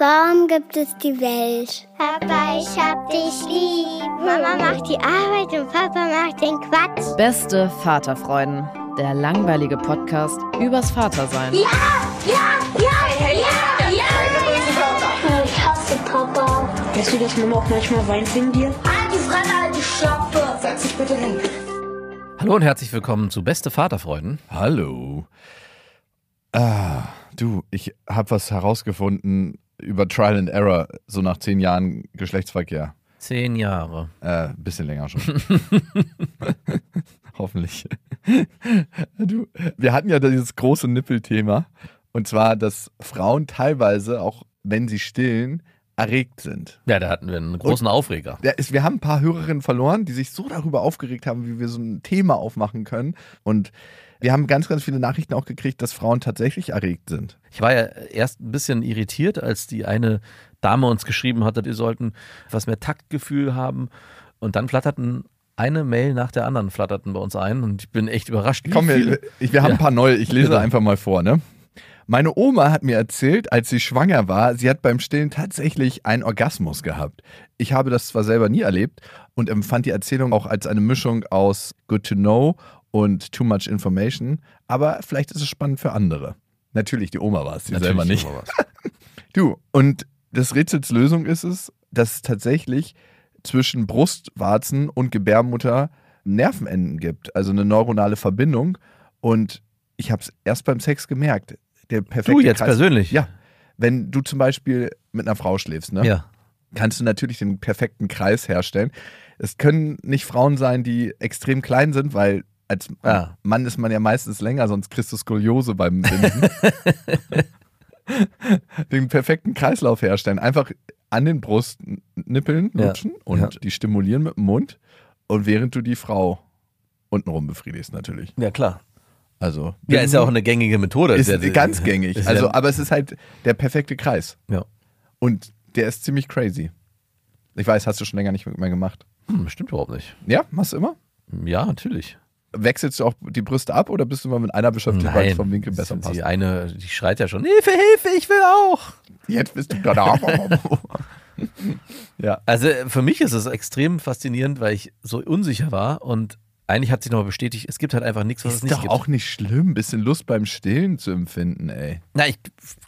Warum gibt es die Welt? Papa, ich hab dich lieb. Mama macht die Arbeit und Papa macht den Quatsch. Beste Vaterfreuden. Der langweilige Podcast übers Vatersein. Ja, ja, ja, ja, ja, ja. Ich hasse Papa. Weißt du, dass Mama auch manchmal weint wegen dir? Halt die Fremde, halt die Schöpfe. Setz dich bitte hin. Hallo und herzlich willkommen zu Beste Vaterfreuden. Hallo. Ah, du, ich habe was herausgefunden über Trial and Error, so nach zehn Jahren Geschlechtsverkehr. Zehn Jahre. Äh, bisschen länger schon. Hoffentlich. du, wir hatten ja dieses große Nippelthema. Und zwar, dass Frauen teilweise, auch wenn sie stillen, erregt sind. Ja, da hatten wir einen großen Aufreger. Der ist, wir haben ein paar Hörerinnen verloren, die sich so darüber aufgeregt haben, wie wir so ein Thema aufmachen können. Und wir haben ganz, ganz viele Nachrichten auch gekriegt, dass Frauen tatsächlich erregt sind. Ich war ja erst ein bisschen irritiert, als die eine Dame uns geschrieben hatte, wir sollten was mehr Taktgefühl haben. Und dann flatterten eine Mail nach der anderen flatterten bei uns ein und ich bin echt überrascht. Wie Komm, wir, ich, wir haben Ja. ein paar neue, ich lese Bitte. einfach mal vor, ne? Meine Oma hat mir erzählt, als sie schwanger war, sie hat beim Stillen tatsächlich einen Orgasmus gehabt. Ich habe das zwar selber nie erlebt und empfand die Erzählung auch als eine Mischung aus Good to Know und Too Much Information, aber vielleicht ist es spannend für andere. Natürlich, die Oma war es, sie Natürlich selber nicht. was. Du, und des Rätsels Lösung ist es, dass es tatsächlich zwischen Brustwarzen und Gebärmutter Nervenenden gibt, also eine neuronale Verbindung. Und ich habe es erst beim Sex gemerkt. Der perfekte Du jetzt Kreis- persönlich? Ja. Wenn du zum Beispiel mit einer Frau schläfst, ne? Ja. kannst du natürlich den perfekten Kreis herstellen. Es können nicht Frauen sein, die extrem klein sind, weil als Ah. Mann ist man ja meistens länger, sonst kriegst du Skoliose beim Binden. den perfekten Kreislauf herstellen. Einfach an den Brustnippeln Ja. lutschen und Ja. die stimulieren mit dem Mund und während du die Frau untenrum befriedigst natürlich. Ja, klar. Also Ja, ist ja auch eine gängige Methode. ist ja, ganz gängig. ist Also, ja, aber es ist halt der perfekte Kreis. ja. Und der ist ziemlich crazy. Ich weiß, hast du schon länger nicht mehr gemacht. Hm, stimmt überhaupt nicht. Ja, machst du immer? Ja, natürlich. Wechselst du auch die Brüste ab oder bist du immer mit einer beschäftigt, weil es vom Winkel besser die passt? eine, die schreit ja schon, Hilfe, Hilfe, ich will auch. Jetzt bist du da. ja. Also äh, für mich ist es extrem faszinierend, weil ich so unsicher war und eigentlich hat sich nochmal bestätigt, es gibt halt einfach nichts, was es Ist nicht doch gibt. auch nicht schlimm, ein bisschen Lust beim Stillen zu empfinden, ey. Na, ich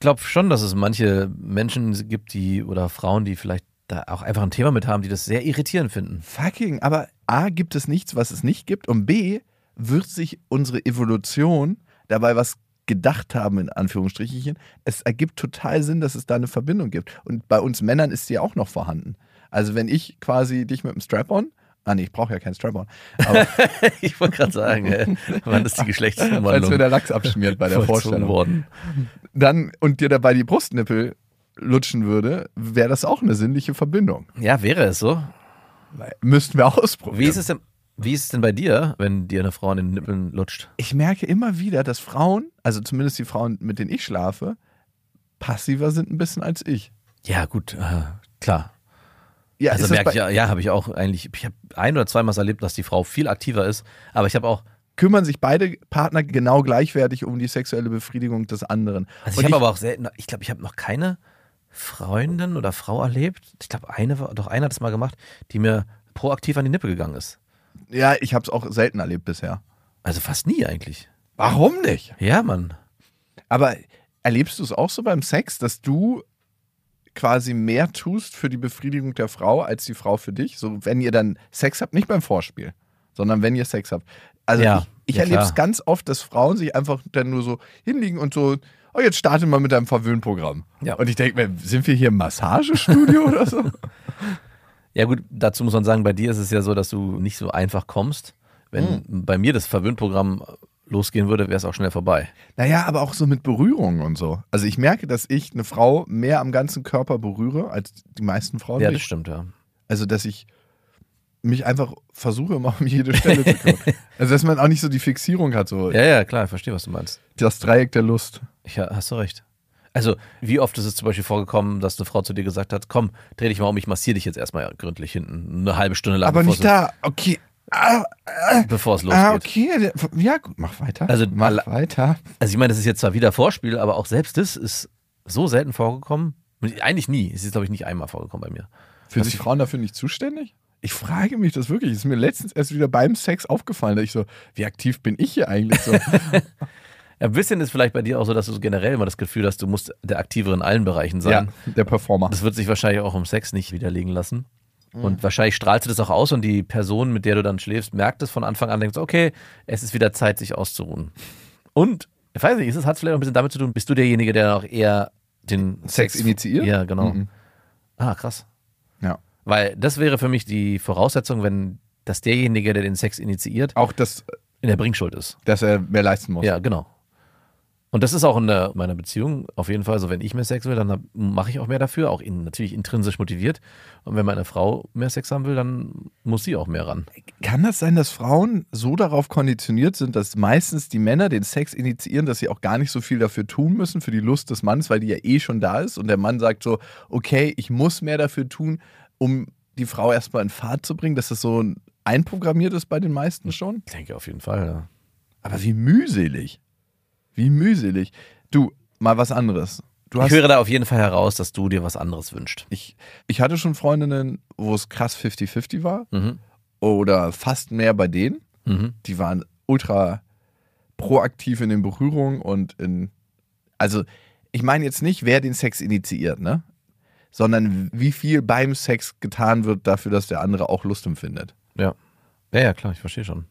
glaube schon, dass es manche Menschen gibt, die oder Frauen, die vielleicht da auch einfach ein Thema mit haben, die das sehr irritierend finden. Fucking, aber A, gibt es nichts, was es nicht gibt und B, wird sich unsere Evolution dabei was gedacht haben, in Anführungsstrichen. Es ergibt total Sinn, dass es da eine Verbindung gibt. Und bei uns Männern ist ja auch noch vorhanden. Also wenn ich quasi dich mit dem Strap-on, ah nee, ich brauche ja keinen Strap-on, ich wollte gerade sagen, äh, wann ist die als Geschlechtsumwandlung mir der Lachs abschmiert bei der Vorstellung, worden? dann und dir dabei die Brustnippel lutschen würde, wäre das auch eine sinnliche Verbindung. Ja, wäre es so. Müssten wir ausprobieren. Wie ist es denn, wie ist es denn bei dir, wenn dir eine Frau an den Nippeln lutscht? ich merke immer wieder, dass Frauen, also zumindest die Frauen, mit denen ich schlafe, passiver sind ein bisschen als ich. Ja, gut, äh, klar. Ja, Also merke ich, ja, ja habe ich auch eigentlich, ich habe ein oder zweimal erlebt, dass die Frau viel aktiver ist, aber ich habe auch, kümmern sich beide Partner genau gleichwertig um die sexuelle Befriedigung des anderen. also ich habe aber auch selten, ich glaube, ich habe noch keine Freundin oder Frau erlebt, ich glaube, eine, doch einer hat es mal gemacht, die mir proaktiv an die Nippe gegangen ist. Ja, ich habe es auch selten erlebt bisher. Also fast nie eigentlich. Warum nicht? Ja, Mann. Aber erlebst du es auch so beim Sex, dass du quasi mehr tust für die Befriedigung der Frau als die Frau für dich? So, wenn ihr dann Sex habt, nicht beim Vorspiel, sondern wenn ihr Sex habt. Also Ja, ich, ich ja, erlebe es ganz oft, dass Frauen sich einfach dann nur so hinlegen und so, oh, jetzt starte mal mit deinem Verwöhnprogramm. Ja. Und ich denke mir, sind wir hier im Massagestudio oder so? Ja gut, dazu muss man sagen, bei dir ist es ja so, dass du nicht so einfach kommst. Wenn bei mir das Verwöhnprogramm losgehen würde, wäre es auch schnell vorbei. Naja, aber auch so mit Berührungen und so. Also ich merke, dass ich eine Frau mehr am ganzen Körper berühre als die meisten Frauen. Ja, nicht. das stimmt, ja. Also, dass ich mich einfach versuche, immer um jede Stelle zu kümmern. Also, dass man auch nicht so die Fixierung hat, so Ja, ja, klar, ich verstehe, was du meinst. das Dreieck der Lust. Ja, hast du recht. Also, wie oft ist es zum Beispiel vorgekommen, dass eine Frau zu dir gesagt hat, komm, dreh dich mal um, ich massiere dich jetzt erstmal gründlich hinten, eine halbe Stunde lang, Aber nicht da. Okay. Ah, ah, bevor es losgeht. ah, okay. Ja, gut, mach weiter. Also, mach weiter. Also ich meine, das ist jetzt zwar wieder Vorspiel, aber auch selbst das ist so selten vorgekommen. Eigentlich nie. Es ist, glaube ich, nicht einmal vorgekommen bei mir. Fühlen sich ich- Frauen dafür nicht zuständig? Ich frage mich das wirklich. Es ist mir letztens erst wieder beim Sex aufgefallen, dass ich so, wie aktiv bin ich hier eigentlich so? Ein bisschen ist vielleicht bei dir auch so, dass du generell immer das Gefühl hast, du musst der Aktivere in allen Bereichen sein. ja, der Performer. Das wird sich wahrscheinlich auch im Sex nicht widerlegen lassen. Und wahrscheinlich strahlst du das auch aus und die Person, mit der du dann schläfst, merkt es von Anfang an, denkt okay, es ist wieder Zeit, sich auszuruhen. Und, ich weiß nicht, ist es hat vielleicht auch ein bisschen damit zu tun, bist du derjenige, der auch eher den Sex initiiert? Ja, genau. Mhm. Ah, krass. Ja. Weil das wäre für mich die Voraussetzung, wenn dass derjenige, der den Sex initiiert, Auch, dass, in der Bringschuld ist. dass er mehr leisten muss. Ja, genau. Und das ist auch in der, meiner Beziehung auf jeden Fall so, wenn ich mehr Sex will, dann mache ich auch mehr dafür, auch in, natürlich intrinsisch motiviert. Und wenn meine Frau mehr Sex haben will, dann muss sie auch mehr ran. Kann das sein, dass Frauen so darauf konditioniert sind, dass meistens die Männer den Sex initiieren, dass sie auch gar nicht so viel dafür tun müssen, für die Lust des Mannes, weil die ja eh schon da ist und der Mann sagt so, okay, ich muss mehr dafür tun, um die Frau erstmal in Fahrt zu bringen, dass das so einprogrammiert ist bei den meisten schon? Ich denke auf jeden Fall, ja. Aber wie mühselig. Wie mühselig. Du, mal was anderes. Du Ich höre da auf jeden Fall heraus, dass du dir was anderes wünschst. ich, ich hatte schon Freundinnen, wo es krass 50-50 war Mhm. oder fast mehr bei denen. Mhm. die waren ultra proaktiv in den Berührungen und in. Also, ich meine jetzt nicht, wer den Sex initiiert, ne? Sondern wie viel beim Sex getan wird dafür, dass der andere auch Lust empfindet. Ja. Ja, ja, klar, ich verstehe schon.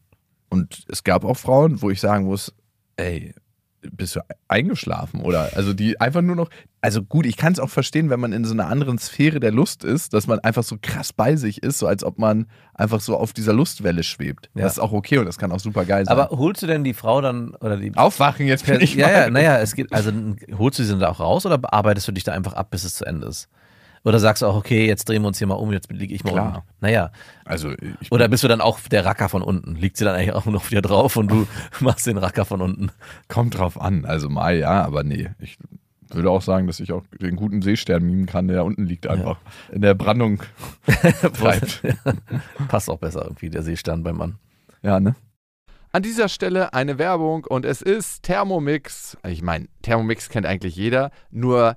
Und es gab auch Frauen, wo ich sagen muss, ey, bist du eingeschlafen oder also die einfach nur noch also gut, ich kann es auch verstehen, wenn man in so einer anderen Sphäre der Lust ist, dass man einfach so krass bei sich ist, so als ob man einfach so auf dieser Lustwelle schwebt. Ja. Das ist auch okay und das kann auch super geil sein. Aber holst du denn die Frau dann oder die aufwachen jetzt bin ich ja, mal. ja, naja, es geht, also holst du sie dann da auch raus oder arbeitest du dich da einfach ab, bis es zu Ende ist? Oder sagst du auch, okay, jetzt drehen wir uns hier mal um, jetzt liege ich mal Klar. unten. Naja. Also ich Oder bist du dann auch der Racker von unten? Liegt sie dann eigentlich auch noch wieder drauf und du machst den Racker von unten? kommt drauf an. Also mal ja, aber nee. Ich würde auch sagen, dass ich auch den guten Seestern mimen kann, der da unten liegt einfach in der Brandung treibt. Passt auch besser irgendwie, der Seestern beim Mann. Ja, ne? An dieser Stelle eine Werbung und es ist Thermomix. Ich meine, Thermomix kennt eigentlich jeder, nur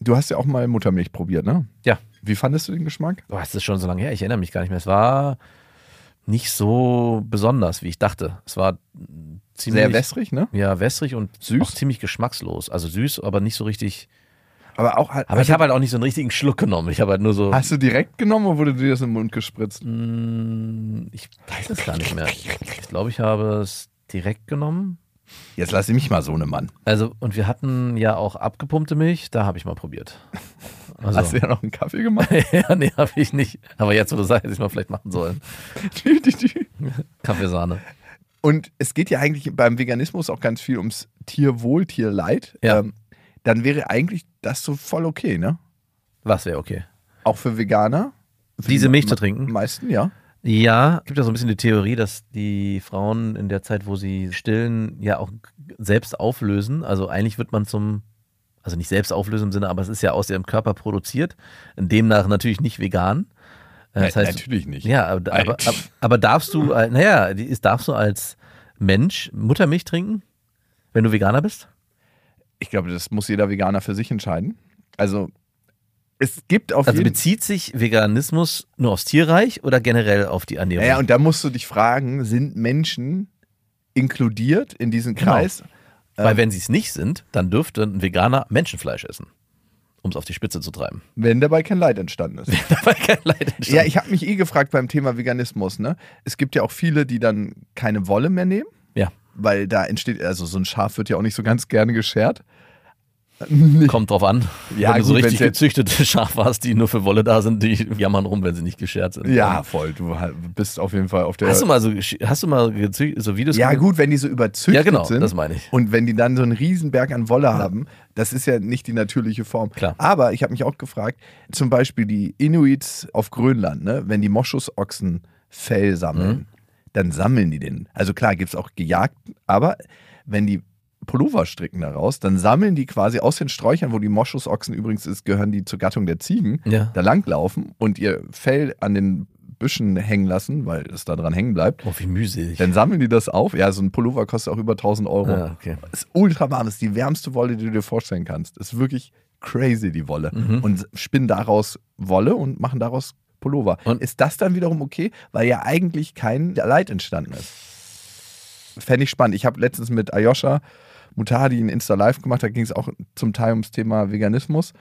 Du hast ja auch mal Muttermilch probiert, ne? Ja. Wie fandest du den Geschmack? Boah, es ist schon so lange her, ich erinnere mich gar nicht mehr. Es war nicht so besonders, wie ich dachte. Es war ziemlich Sehr wässrig, ne? Ja, wässrig und Süß? auch ziemlich geschmackslos. Also süß, aber nicht so richtig. Aber auch halt. Aber ich habe halt auch nicht so einen richtigen Schluck genommen. Ich habe halt nur so. Hast du direkt genommen oder wurde dir das im Mund gespritzt? Mm, Ich weiß es gar nicht mehr. Ich glaube, ich habe es direkt genommen. Jetzt lass mich mal so eine Mann. Also, und wir hatten ja auch abgepumpte Milch, da habe ich mal probiert. Also. Hast du ja noch einen Kaffee gemacht? ja, nee, habe ich nicht. Aber jetzt, wo du sagst, hätte ich mal vielleicht machen sollen. Kaffeesahne. Und es geht ja eigentlich beim Veganismus auch ganz viel ums Tierwohl, Tierleid. Ja. Ähm, dann wäre eigentlich das so voll okay, ne? Was wäre okay? Auch für Veganer. Für Diese die Milch zu trinken? Meisten, ja. Ja, gibt ja so ein bisschen die Theorie, dass die Frauen in der Zeit, wo sie stillen, ja auch selbst auflösen. Also eigentlich wird man zum, also nicht selbst auflösen im Sinne, aber es ist ja aus ihrem Körper produziert. Demnach natürlich nicht vegan. Äh, Das heißt, natürlich nicht. Ja, aber, aber, aber, darfst du, naja, darfst du als Mensch Muttermilch trinken, wenn du Veganer bist? Ich glaube, das muss jeder Veganer für sich entscheiden. Also, es gibt auf Also bezieht sich Veganismus nur aufs Tierreich oder generell auf die Ernährung? Naja, und da musst du dich fragen, sind Menschen inkludiert in diesen Genau. Kreis? Weil wenn sie es nicht sind, dann dürfte ein Veganer Menschenfleisch essen, um es auf die Spitze zu treiben. Wenn dabei kein Leid entstanden ist. Dabei kein Leid entstanden. Ja, ich habe mich eh gefragt beim Thema Veganismus. Ne? Es gibt ja auch viele, die dann keine Wolle mehr nehmen, ja, weil da entsteht, also so ein Schaf wird ja auch nicht so ganz gerne geschert. Kommt drauf an. Ja, wenn du so gut, richtig wenn's jetzt- gezüchtete Schafe hast, die nur für Wolle da sind, die jammern rum, wenn sie nicht geschert sind. Ja, voll. Du halt- bist auf jeden Fall auf der. Hast du mal so, hast du mal so Videos ja, gemacht? gut, wenn die so überzüchtet Ja, genau, sind. das meine ich. Und wenn die dann so einen Riesenberg an Wolle haben, das ist ja nicht die natürliche Form. Klar. Aber ich habe mich auch gefragt, zum Beispiel die Inuits auf Grönland, ne, wenn die Moschusochsen Fell sammeln, Mhm. dann sammeln die den. Also klar, gibt es auch gejagt, aber wenn die Pullover stricken daraus, dann sammeln die quasi aus den Sträuchern, wo die Moschusochsen übrigens ist, gehören die zur Gattung der Ziegen, Ja. da langlaufen und ihr Fell an den Büschen hängen lassen, weil es da dran hängen bleibt. Oh, wie mühselig. Dann sammeln die das auf. Ja, so ein Pullover kostet auch über 1000 Euro. Ja, okay. Ist ultra warm, ist die wärmste Wolle, die du dir vorstellen kannst. Ist wirklich crazy, die Wolle. Mhm. Und spinnen daraus Wolle und machen daraus Pullover. Und- ist das dann wiederum okay, weil ja eigentlich kein Leid entstanden ist? Fände ich spannend. Ich habe letztens mit Ayosha Mutadi ein Insta-Live gemacht, da ging es auch zum Teil ums Thema Veganismus.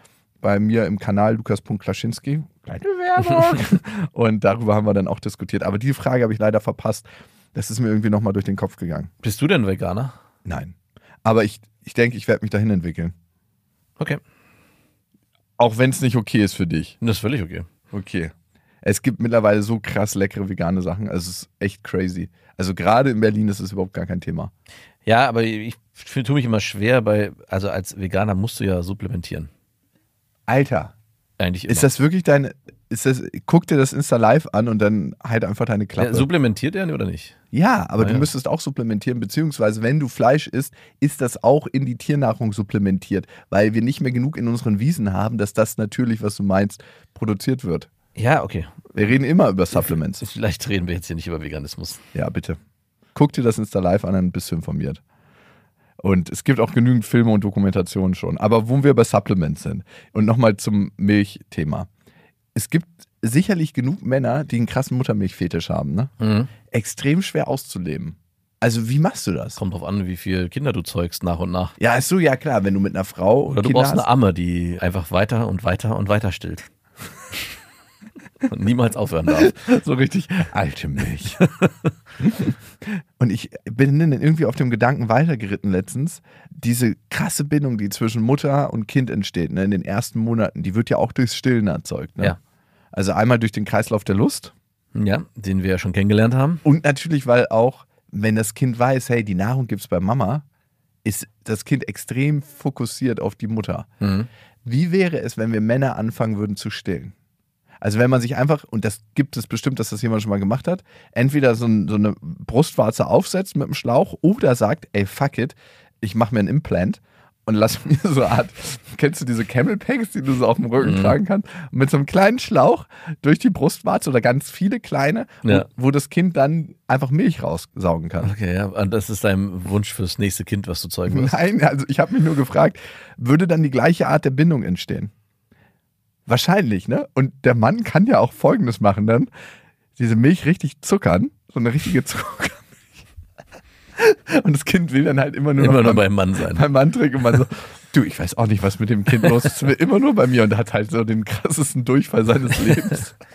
Bei mir im Kanal Lukas.Klaschinski. Kleine Werbung. und darüber haben wir dann auch diskutiert. Aber die Frage habe ich leider verpasst. Das ist mir irgendwie nochmal durch den Kopf gegangen. Bist du denn Veganer? Nein. Aber ich, ich denke, ich werde mich dahin entwickeln. Okay. Auch wenn es nicht okay ist für dich. Das ist völlig okay. Okay. Es gibt mittlerweile so krass leckere vegane Sachen. Also es ist echt crazy. Also gerade in Berlin ist es überhaupt gar kein Thema. Ja, aber ich tue mich immer schwer bei, also als Veganer musst du ja supplementieren. Alter, Eigentlich immer. ist das wirklich deine. Ist das, guck dir das Insta live an und dann halt einfach deine Klappe. ja, supplementiert er oder nicht? Ja, aber Ah, du ja. müsstest auch supplementieren, beziehungsweise wenn du Fleisch isst, ist das auch in die Tiernahrung supplementiert, weil wir nicht mehr genug in unseren Wiesen haben, dass das natürlich, was du meinst, produziert wird. Ja, okay. Wir reden immer über Supplements. Vielleicht reden wir jetzt hier nicht über Veganismus. Ja, bitte. Guck dir das Insta live an, dann bist du informiert. Und es gibt auch genügend Filme und Dokumentationen schon. Aber wo wir bei Supplements sind und nochmal zum Milchthema. Es gibt sicherlich genug Männer, die einen krassen Muttermilchfetisch haben, ne? Mhm. Extrem schwer auszuleben. Also, wie machst du das? Kommt drauf an, wie viele Kinder du zeugst nach und nach. Ja, ist so, ja klar, wenn du mit einer Frau Oder du Kinder brauchst eine. Amme, die einfach weiter und weiter und weiter stillt. und niemals aufhören darf. so richtig alte Milch. und ich bin dann irgendwie auf dem Gedanken weitergeritten letztens. Diese krasse Bindung, die zwischen Mutter und Kind entsteht, ne, in den ersten Monaten, die wird ja auch durchs Stillen erzeugt. Ne? Ja. Also einmal durch den Kreislauf der Lust Ja, den wir ja schon kennengelernt haben. und natürlich, weil auch, wenn das Kind weiß, hey, die Nahrung gibt es bei Mama, ist das Kind extrem fokussiert auf die Mutter. Mhm. Wie wäre es, wenn wir Männer anfangen würden zu stillen? Also wenn man sich einfach, und das gibt es bestimmt, dass das jemand schon mal gemacht hat, entweder so, ein, so eine Brustwarze aufsetzt mit einem Schlauch oder sagt, ey, fuck it, ich mache mir ein Implant und lass mir so eine Art, kennst du diese Camel Packs, die du so auf dem Rücken Mhm. tragen kannst, mit so einem kleinen Schlauch durch die Brustwarze oder ganz viele kleine, Ja. wo, wo das Kind dann einfach Milch raussaugen kann. Okay, ja. Und das ist dein Wunsch fürs nächste Kind, was du zeugen wirst. Nein, also ich habe mich nur gefragt, würde dann die gleiche Art der Bindung entstehen? Wahrscheinlich, ne? Und der Mann kann ja auch Folgendes machen dann. Diese Milch richtig zuckern, so eine richtige Zuckermilch. Und das Kind will dann halt immer nur Immer nur beim, beim Mann sein. beim Mann trinken und man so, du, ich weiß auch nicht, was mit dem Kind los ist, es will immer nur bei mir und hat halt so den krassesten Durchfall seines Lebens.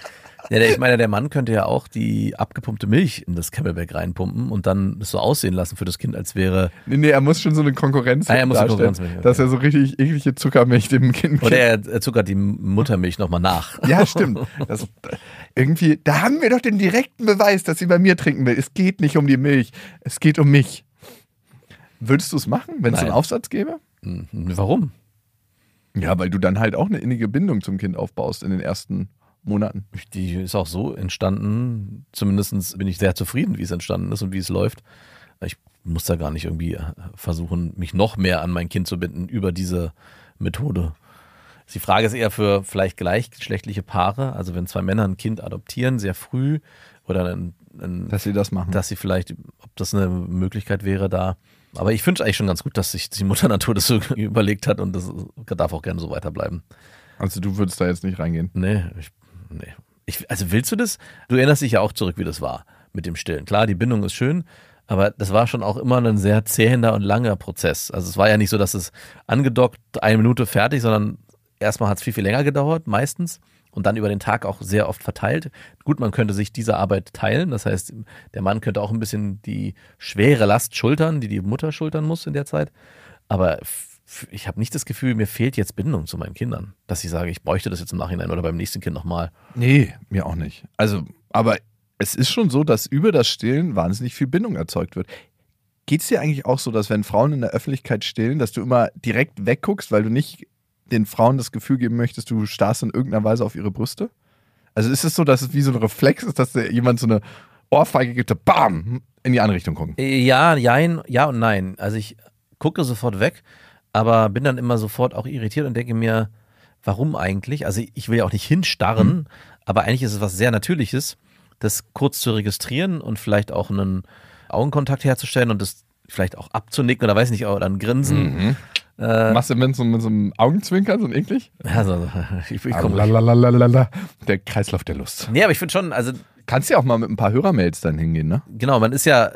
Ja, ich meine, der Mann könnte ja auch die abgepumpte Milch in das Camelback reinpumpen und dann es so aussehen lassen für das Kind, als wäre. Nee, nee, er muss schon so eine Konkurrenz Ah, er muss eine darstellen, Konkurrenz machen, dass okay. er so richtig eklige Zuckermilch dem Kind Oder er, er zuckert die Muttermilch nochmal nach. Ja, stimmt. Das, irgendwie, da haben wir doch den direkten Beweis, dass sie bei mir trinken will. Es geht nicht um die Milch, es geht um mich. Würdest du es machen, wenn es einen Aufsatz gäbe? Hm, Warum? Ja, weil du dann halt auch eine innige Bindung zum Kind aufbaust in den ersten Monaten. Die ist auch so entstanden. Zumindest bin ich sehr zufrieden, wie es entstanden ist und wie es läuft. Ich muss da gar nicht irgendwie äh, versuchen, mich noch mehr an mein Kind zu binden über diese Methode. Die Frage ist eher für vielleicht gleichgeschlechtliche Paare, also wenn zwei Männer ein Kind adoptieren, sehr früh, oder ein, ein, Dass sie das machen. dass sie vielleicht, ob das eine Möglichkeit wäre da. Aber ich finde es eigentlich schon ganz gut, dass sich die Mutter Natur das so überlegt hat und das darf auch gerne so weiterbleiben. also du würdest da jetzt nicht reingehen. Nee, ich, nee. Ich, also willst du das? Du erinnerst dich ja auch zurück, wie das war mit dem Stillen. Klar, die Bindung ist schön, aber das war schon auch immer ein sehr zähender und langer Prozess. Also es war ja nicht so, dass es angedockt, eine Minute fertig, sondern erstmal hat es viel, viel länger gedauert, meistens. Und dann über den Tag auch sehr oft verteilt. Gut, man könnte sich diese Arbeit teilen. Das heißt, der Mann könnte auch ein bisschen die schwere Last schultern, die die Mutter schultern muss in der Zeit. Aber ich habe nicht das Gefühl, mir fehlt jetzt Bindung zu meinen Kindern. Dass ich sage, ich bräuchte das jetzt im Nachhinein oder beim nächsten Kind nochmal. Nee, mir auch nicht. Also, aber es ist schon so, dass über das Stillen wahnsinnig viel Bindung erzeugt wird. Geht es dir eigentlich auch so, dass wenn Frauen in der Öffentlichkeit stillen, dass du immer direkt wegguckst, weil du nicht den Frauen das Gefühl geben möchtest, du starrst in irgendeiner Weise auf ihre Brüste? Also ist es so, dass es wie so ein Reflex ist, dass dir jemand so eine Ohrfeige gibt, bam, in die andere Richtung gucken? Äh, Ja, jein, ja und nein. Also ich gucke sofort weg, aber bin dann immer sofort auch irritiert und denke mir, warum eigentlich? Also ich will ja auch nicht hinstarren, aber eigentlich ist es was sehr Natürliches, das kurz zu registrieren und vielleicht auch einen Augenkontakt herzustellen und das vielleicht auch abzunicken oder weiß nicht, oder ein Grinsen. Äh, Machst du mit so, mit so einem Augenzwinkern, so ein eklig? also, ich, ich komm, Lalalala. Der Kreislauf der Lust. nee, aber ich finde schon, also Kannst ja auch mal mit ein paar Hörermails dann hingehen, ne? genau, man ist ja,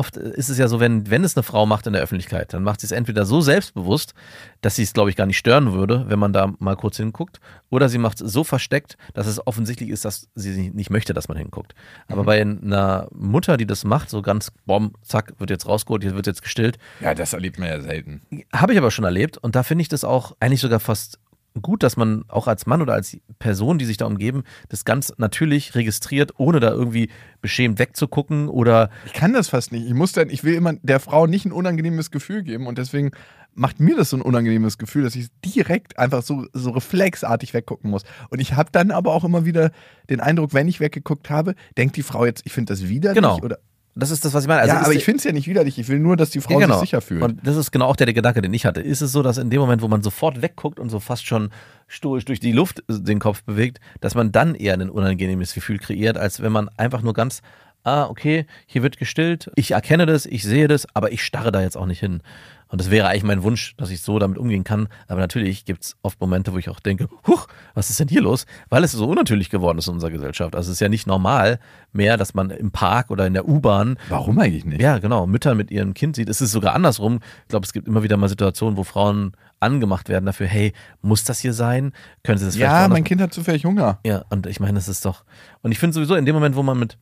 oft ist es ja so, wenn, wenn es eine Frau macht in der Öffentlichkeit, dann macht sie es entweder so selbstbewusst, dass sie es, glaube ich, gar nicht stören würde, wenn man da mal kurz hinguckt, oder sie macht es so versteckt, dass es offensichtlich ist, dass sie nicht möchte, dass man hinguckt. Aber bei einer Mutter, die das macht, so ganz, bom, zack, wird jetzt rausgeholt, hier wird jetzt gestillt, Ja, das erlebt man ja selten. habe ich aber schon erlebt und da finde ich das auch eigentlich sogar fast gut, dass man auch als Mann oder als Person, die sich da umgeben, das ganz natürlich registriert, ohne da irgendwie beschämt wegzugucken oder Ich kann das fast nicht. Ich muss dann, ich will immer der Frau nicht ein unangenehmes Gefühl geben und deswegen macht mir das so ein unangenehmes Gefühl, dass ich direkt einfach so, so reflexartig weggucken muss. Und ich habe dann aber auch immer wieder den Eindruck, wenn ich weggeguckt habe, denkt die Frau jetzt, ich finde das widerlich Genau. oder das ist das, was ich meine. Also ja, aber ich finde es ja nicht widerlich. Ich will nur, dass die Frau Ja, genau. sich sicher fühlt. Und das ist genau auch der, der Gedanke, den ich hatte. Ist es so, dass in dem Moment, wo man sofort wegguckt und so fast schon stoisch durch die Luft den Kopf bewegt, dass man dann eher ein unangenehmes Gefühl kreiert, als wenn man einfach nur ganz, ah, okay, hier wird gestillt, ich erkenne das, ich sehe das, aber ich starre da jetzt auch nicht hin. Und das wäre eigentlich mein Wunsch, dass ich so damit umgehen kann. Aber natürlich gibt es oft Momente, wo ich auch denke, huch, was ist denn hier los? Weil es so unnatürlich geworden ist in unserer Gesellschaft. Also es ist ja nicht normal mehr, dass man im Park oder in der U-Bahn Warum eigentlich nicht? ja, genau. Mütter mit ihrem Kind sieht. Es ist sogar andersrum. Ich glaube, es gibt immer wieder mal Situationen, wo Frauen angemacht werden dafür, hey, muss das hier sein? Können Sie das vielleicht ja mein Kind hat zufällig Hunger. Ja, und ich meine, das ist doch. Und ich finde sowieso, in dem Moment, wo man mit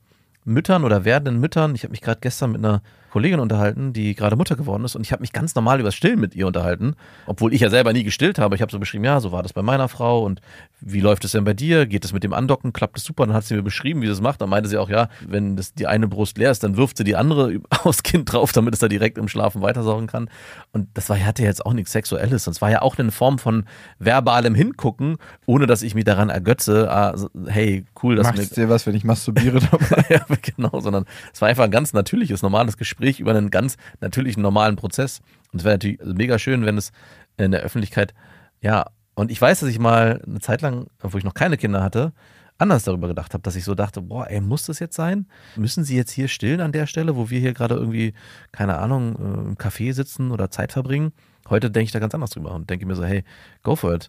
Müttern oder werdenden Müttern, ich habe mich gerade gestern mit einer Kollegin unterhalten, die gerade Mutter geworden ist, und ich habe mich ganz normal über das Stillen mit ihr unterhalten, obwohl ich ja selber nie gestillt habe. Ich habe so beschrieben, ja, so war das bei meiner Frau und wie läuft es denn bei dir? Geht es mit dem Andocken? Klappt es super? Dann hat sie mir beschrieben, wie sie es macht. Dann meinte sie auch, ja, wenn das die eine Brust leer ist, dann wirft sie die andere aufs Kind drauf, damit es da direkt im Schlafen weitersaugen kann. Und das war, hatte jetzt auch nichts Sexuelles. Und es war ja auch eine Form von verbalem Hingucken, ohne dass ich mich daran ergötze, ah, hey, cool, dass Machst dir was, wenn ich masturbiere dabei? ja, genau, sondern es war einfach ein ganz natürliches, normales Gespräch über einen ganz natürlichen, normalen Prozess. Und es wäre natürlich mega schön, wenn es in der Öffentlichkeit, ja, und ich weiß, dass ich mal eine Zeit lang, wo ich noch keine Kinder hatte, anders darüber gedacht habe, dass ich so dachte, boah, ey, muss das jetzt sein? Müssen sie jetzt hier stillen an der Stelle, wo wir hier gerade irgendwie, keine Ahnung, äh, im Café sitzen oder Zeit verbringen? Heute denke ich da ganz anders drüber und denke mir so, hey, go for it.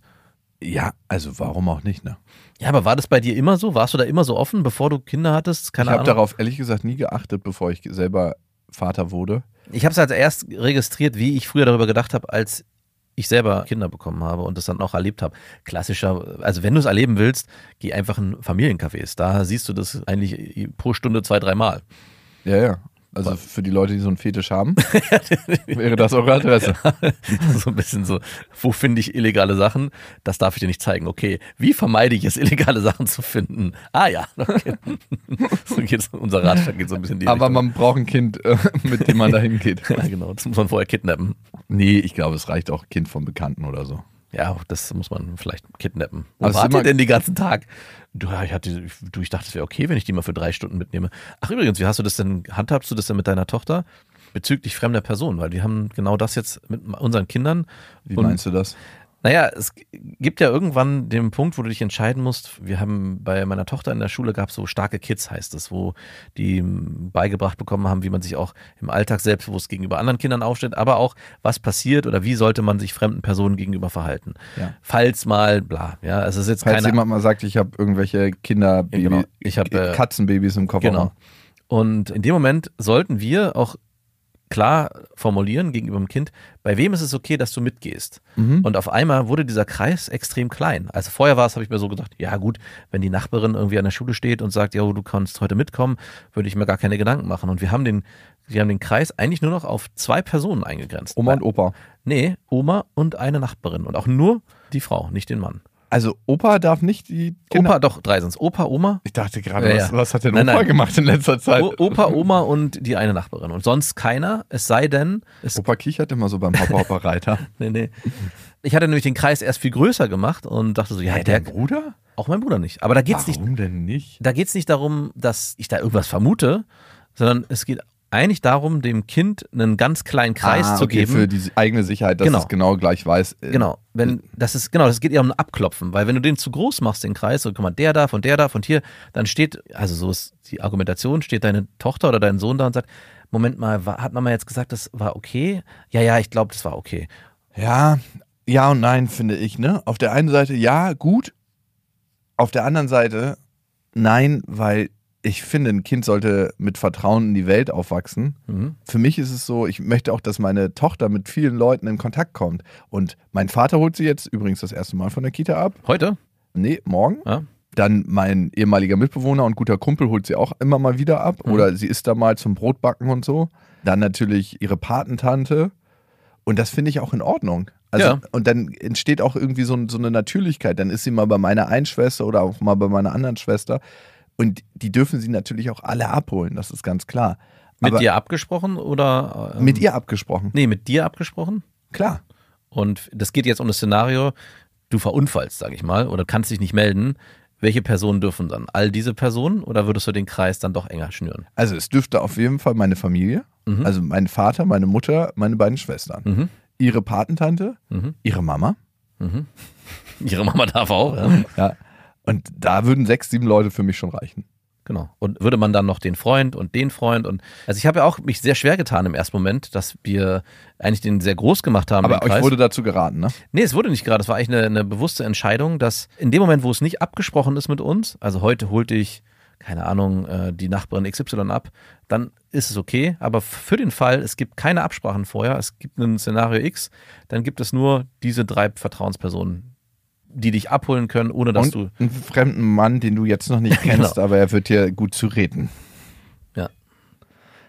ja, also warum auch nicht, ne? Ja, aber war das bei dir immer so? Warst du da immer so offen, bevor du Kinder hattest? Keine ich habe darauf ehrlich gesagt nie geachtet, bevor ich selber Vater wurde. Ich habe es halt erst registriert, wie ich früher darüber gedacht habe, als ich selber Kinder bekommen habe und das dann auch erlebt habe. Klassischer, also wenn du es erleben willst, geh einfach in Familiencafés. Da siehst du das eigentlich pro Stunde zwei, dreimal. Ja, ja. Also für die Leute, die so einen Fetisch haben, wäre das eure Adresse. so ein bisschen so, wo finde ich illegale Sachen? Das darf ich dir nicht zeigen. Okay, wie vermeide ich es, illegale Sachen zu finden? Ah ja, okay. so geht's, unser Ratschlag geht so ein bisschen die Aber Richtung. man braucht ein Kind, äh, mit dem man da hingeht. Ja, genau, das muss man vorher kidnappen. Nee, ich glaube, es reicht auch Kind vom Bekannten oder so. Ja, das muss man vielleicht kidnappen. Wo Aber es ist wart ihr immer- denn den ganzen Tag? Du, ich, hatte, du, ich dachte, es wäre okay, wenn ich die mal für drei Stunden mitnehme. Ach übrigens, wie hast du das denn, handhabst du das denn mit deiner Tochter bezüglich fremder Personen? Weil wir haben genau das jetzt mit unseren Kindern. Wie meinst du das? Naja, es gibt ja irgendwann den Punkt, wo du dich entscheiden musst. Wir haben bei meiner Tochter in der Schule gab es so starke Kids, heißt es, wo die m, beigebracht bekommen haben, wie man sich auch im Alltag selbstbewusst gegenüber anderen Kindern aufstellt, aber auch was passiert oder wie sollte man sich fremden Personen gegenüber verhalten. Ja. Falls mal, bla, ja, es ist jetzt Falls keine jemand mal sagt, ich habe irgendwelche Kinder, genau. Ich hab, äh, Katzenbabys im Kofferraum. Genau. Und in dem Moment sollten wir auch klar formulieren gegenüber dem Kind, bei wem ist es okay, dass du mitgehst. Mhm. Und auf einmal wurde dieser Kreis extrem klein. Also vorher war es, habe ich mir so gedacht, ja gut, wenn die Nachbarin irgendwie an der Schule steht und sagt, ja, du kannst heute mitkommen, würde ich mir gar keine Gedanken machen. Und wir haben den, wir haben den Kreis eigentlich nur noch auf zwei Personen eingegrenzt. Oma und Opa. Nee, Oma und eine Nachbarin. Und auch nur die Frau, nicht den Mann. Also Opa darf nicht die Kinder. Opa, doch, drei sind's. Opa, Oma, Ich dachte gerade, Ja, was, ja. was hat denn Opa nein. gemacht in letzter Zeit? O Opa, Oma und die eine Nachbarin. Und sonst keiner, es sei denn, es Opa kichert immer so beim Hopper Hopper Reiter. Nee, nee. Ich hatte nämlich den Kreis erst viel größer gemacht und dachte so, ja, Hey, der, Bruder? auch mein Bruder nicht. Aber da geht's nicht, Warum denn nicht? da geht's nicht darum, dass ich da irgendwas vermute, sondern es geht eigentlich darum, dem Kind einen ganz kleinen Kreis ah, zu okay, geben. für die eigene Sicherheit, dass Genau. es genau gleich weiß. äh, Genau, wenn das ist genau, das geht eher um ein Abklopfen, weil wenn du den zu groß machst, den Kreis, so guck mal, der darf und der darf und hier, dann steht, also so ist die Argumentation, steht deine Tochter oder dein Sohn da und sagt, Moment mal, hat Mama jetzt gesagt, das war okay? Ja, ja, ich glaube, das war okay. Ja, ja und nein, finde ich, ne? Auf der einen Seite ja, gut. Auf der anderen Seite nein, weil ich finde, ein Kind sollte mit Vertrauen in die Welt aufwachsen. Mhm. Für mich ist es so, ich möchte auch, dass meine Tochter mit vielen Leuten in Kontakt kommt. Und mein Vater holt sie jetzt übrigens das erste Mal von der Kita ab. Heute? Nee, morgen. Ja. Dann mein ehemaliger Mitbewohner und guter Kumpel holt sie auch immer mal wieder ab. Mhm. Oder sie ist da mal zum Brotbacken und so. Dann natürlich ihre Patentante. Und das finde ich auch in Ordnung. Also, Ja. Und dann entsteht auch irgendwie so, so eine Natürlichkeit. Dann ist sie mal bei meiner einen Schwester oder auch mal bei meiner anderen Schwester. Und die dürfen sie natürlich auch alle abholen, das ist ganz klar. Mit Aber dir abgesprochen oder? ähm, mit ihr abgesprochen. Nee, mit dir abgesprochen. Klar. Und das geht jetzt um das Szenario, du verunfallst, sag ich mal, oder kannst dich nicht melden. Welche Personen dürfen dann? All diese Personen oder würdest du den Kreis dann doch enger schnüren? Also es dürfte auf jeden Fall meine Familie, Mhm. also mein Vater, meine Mutter, meine beiden Schwestern, Mhm. ihre Patentante, Mhm. ihre Mama. Mhm. Ihre Mama darf auch, ja. Ja. Und da würden sechs, sieben Leute für mich schon reichen. Genau. Und würde man dann noch den Freund und den Freund und also ich habe ja auch mich sehr schwer getan im ersten Moment, dass wir eigentlich den sehr groß gemacht haben. Aber euch wurde dazu geraten, ne? Nee, es wurde nicht gerade. Es war eigentlich eine, eine bewusste Entscheidung, dass in dem Moment, wo es nicht abgesprochen ist mit uns, also heute holte ich, keine Ahnung, äh, die Nachbarin XY ab, dann ist es okay. Aber für den Fall, es gibt keine Absprachen vorher, es gibt ein Szenario X, dann gibt es nur diese drei Vertrauenspersonen, die dich abholen können, ohne dass Und du. einen fremden Mann, den du jetzt noch nicht kennst, Genau. aber er wird dir gut zu reden. Ja.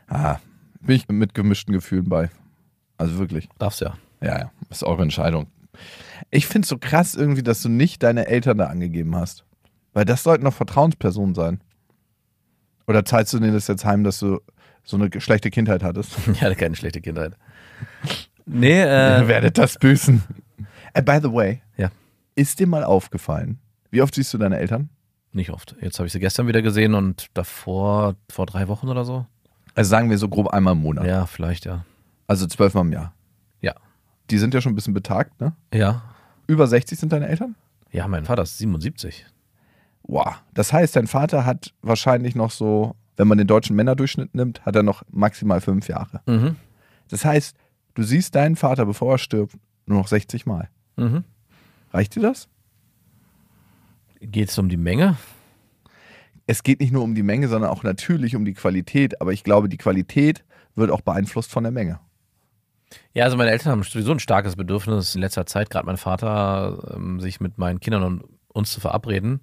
Ah, bin ich mit gemischten Gefühlen bei. Also wirklich. Darfst ja. Ja, ja, ist eure Entscheidung. Ich finde es so krass irgendwie, dass du nicht deine Eltern da angegeben hast. Weil das sollten doch Vertrauenspersonen sein. Oder zahlst du denen das jetzt heim, dass du so eine schlechte Kindheit hattest? Ich hatte keine schlechte Kindheit. Nee, Ihr äh, werdet das büßen. Äh, by the way, Ja. Ist dir mal aufgefallen, wie oft siehst du deine Eltern? nicht oft. Jetzt habe ich sie gestern wieder gesehen und davor, vor drei Wochen oder so. Also sagen wir so grob einmal im Monat. Ja, vielleicht, ja. Also zwölfmal im Jahr. Ja. Die sind ja schon ein bisschen betagt, ne? Ja. Über 60 sind deine Eltern? Ja, mein Vater ist 77. Wow. Das heißt, dein Vater hat wahrscheinlich noch so, wenn man den deutschen Männerdurchschnitt nimmt, hat er noch maximal fünf Jahre. Mhm. Das heißt, du siehst deinen Vater, bevor er stirbt, nur noch 60 Mal. Mhm. Reicht dir das? Geht es um die Menge? Es geht nicht nur um die Menge, sondern auch natürlich um die Qualität. Aber ich glaube, die Qualität wird auch beeinflusst von der Menge. Ja, also meine Eltern haben sowieso ein starkes Bedürfnis in letzter Zeit, gerade mein Vater, ähm, sich mit meinen Kindern und uns zu verabreden.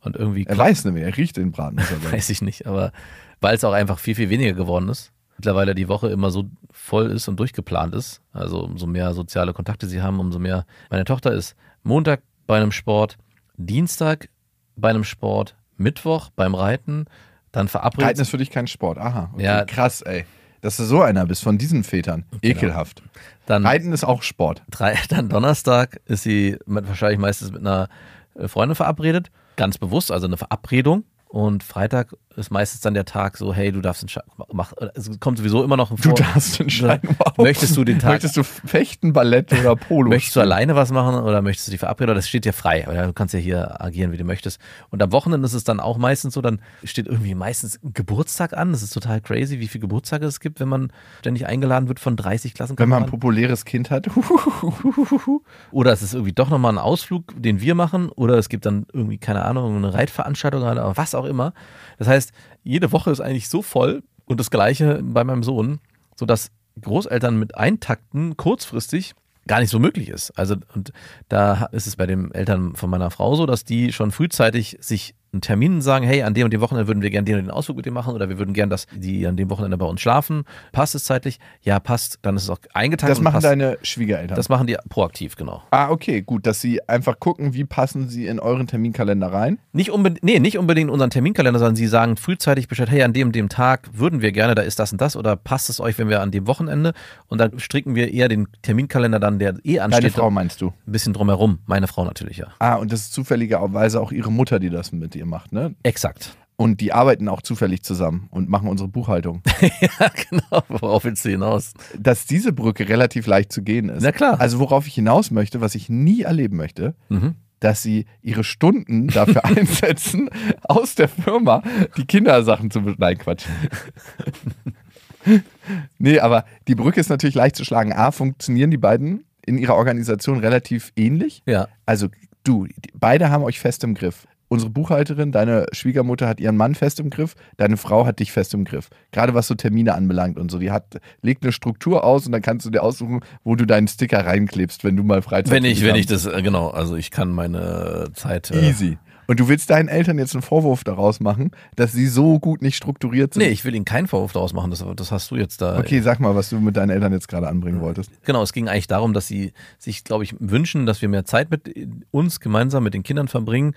Und irgendwie Er weiß nämlich, er riecht den Braten. weiß ich nicht, aber weil es auch einfach viel, viel weniger geworden ist. Mittlerweile die Woche immer so voll ist und durchgeplant ist. Also umso mehr soziale Kontakte sie haben, umso mehr. Meine Tochter ist Montag bei einem Sport, Dienstag bei einem Sport, Mittwoch beim Reiten, dann verabredet. Reiten ist für dich kein Sport. Aha. Okay, Ja. Krass, ey. Dass du so einer bist von diesen Vätern. Ekelhaft. dann, Reiten ist auch Sport. drei, dann Donnerstag ist sie mit, wahrscheinlich meistens mit einer Freundin verabredet. Ganz bewusst, also eine Verabredung. Und Freitag ist meistens dann der Tag so, hey, du darfst einen Schein, mach, es kommt sowieso immer noch ein Du Vor- darfst den Schein wow. Möchtest du den Tag- Möchtest du fechten, Ballett oder Polo? Möchtest du alleine was machen oder möchtest du die Verabredung? Das steht dir frei. Oder Du kannst ja hier agieren, wie du möchtest. Und am Wochenende ist es dann auch meistens so, dann steht irgendwie meistens Geburtstag an. Das ist total crazy, wie viele Geburtstage es gibt, wenn man ständig eingeladen wird von 30 Wenn man ein populäres Kind hat. Oder es ist irgendwie doch nochmal ein Ausflug, den wir machen. Oder es gibt dann irgendwie, keine Ahnung, eine Reitveranstaltung oder was auch immer. Das heißt, jede Woche ist eigentlich so voll und das Gleiche bei meinem Sohn, sodass Großeltern mit eintakten kurzfristig gar nicht so möglich ist. Also, und da ist es bei den Eltern von meiner Frau so, dass die schon frühzeitig sich einen Termin sagen, hey, an dem und dem Wochenende würden wir gerne den und den Ausflug mit dir machen oder wir würden gerne, dass die an dem Wochenende bei uns schlafen. Passt es zeitlich? Ja, passt. Dann ist es auch eingetaktet. Das und machen passt. deine Schwiegereltern. Das machen die proaktiv, genau. ah, okay, gut, dass sie einfach gucken, wie passen sie in euren Terminkalender rein. Nicht unbedingt, nee, nicht unbedingt in unseren Terminkalender, sondern sie sagen frühzeitig Bescheid, hey, an dem und dem Tag würden wir gerne, da ist das und das oder passt es euch, wenn wir an dem Wochenende und dann stricken wir eher den Terminkalender dann, der eh Deine ansteht, Frau meinst du? ein bisschen drumherum. Meine Frau natürlich, ja. Ah, und das ist zufälligerweise auch ihre Mutter, die das mit ihr macht, ne? Exakt. Und die arbeiten auch zufällig zusammen und machen unsere Buchhaltung. ja, genau. Worauf willst du hinaus? Dass diese Brücke relativ leicht zu gehen ist. Na klar. Also worauf ich hinaus möchte, was ich nie erleben möchte, Mhm. dass sie ihre Stunden dafür einsetzen, aus der Firma die Kindersachen zu Nein, Quatsch. nee, aber die Brücke ist natürlich leicht zu schlagen. A, funktionieren die beiden in ihrer Organisation relativ ähnlich. Ja. Also du, die, beide haben euch fest im Griff. Unsere Buchhalterin, deine Schwiegermutter hat ihren Mann fest im Griff, deine Frau hat dich fest im Griff. Gerade was so Termine anbelangt und so. Die hat, legt eine Struktur aus und dann kannst du dir aussuchen, wo du deinen Sticker reinklebst, wenn du mal Freizeit Wenn ich, wenn ich das, äh, genau, also ich kann meine Zeit. Äh, Easy. Und du willst deinen Eltern jetzt einen Vorwurf daraus machen, dass sie so gut nicht strukturiert sind? Nee, ich will ihnen keinen Vorwurf daraus machen, das, das hast du jetzt da. Okay, sag mal, was du mit deinen Eltern jetzt gerade anbringen wolltest. Genau, es ging eigentlich darum, dass sie sich, glaube ich, wünschen, dass wir mehr Zeit mit uns gemeinsam mit den Kindern verbringen.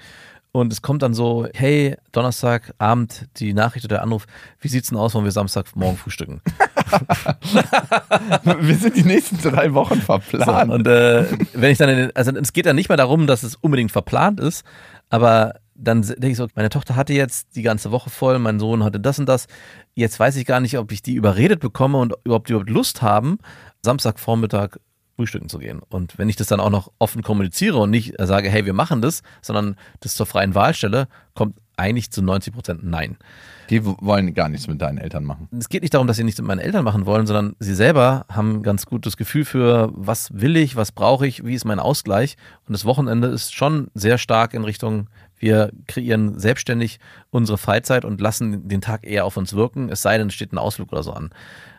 Und es kommt dann so, hey, Donnerstagabend die Nachricht oder der Anruf, wie sieht's denn aus, wenn wir Samstagmorgen frühstücken? Wir sind die nächsten drei Wochen verplant. So, und äh, wenn ich dann, in den, also es geht dann nicht mehr darum, dass es unbedingt verplant ist, aber dann denke ich so, meine Tochter hatte jetzt die ganze Woche voll, mein Sohn hatte das und das. Jetzt weiß ich gar nicht, ob ich die überredet bekomme und überhaupt überhaupt Lust haben, Samstagvormittag frühstücken zu gehen. Und wenn ich das dann auch noch offen kommuniziere und nicht sage, hey, wir machen das, sondern das zur freien Wahl stelle, kommt eigentlich zu 90 Prozent Nein. Die wollen gar nichts mit deinen Eltern machen. Es geht nicht darum, dass sie nichts mit meinen Eltern machen wollen, sondern sie selber haben ein ganz gutes Gefühl für, was will ich, was brauche ich, wie ist mein Ausgleich. Und das Wochenende ist schon sehr stark in Richtung, wir kreieren selbstständig unsere Freizeit und lassen den Tag eher auf uns wirken, es sei denn, es steht ein Ausflug oder so an.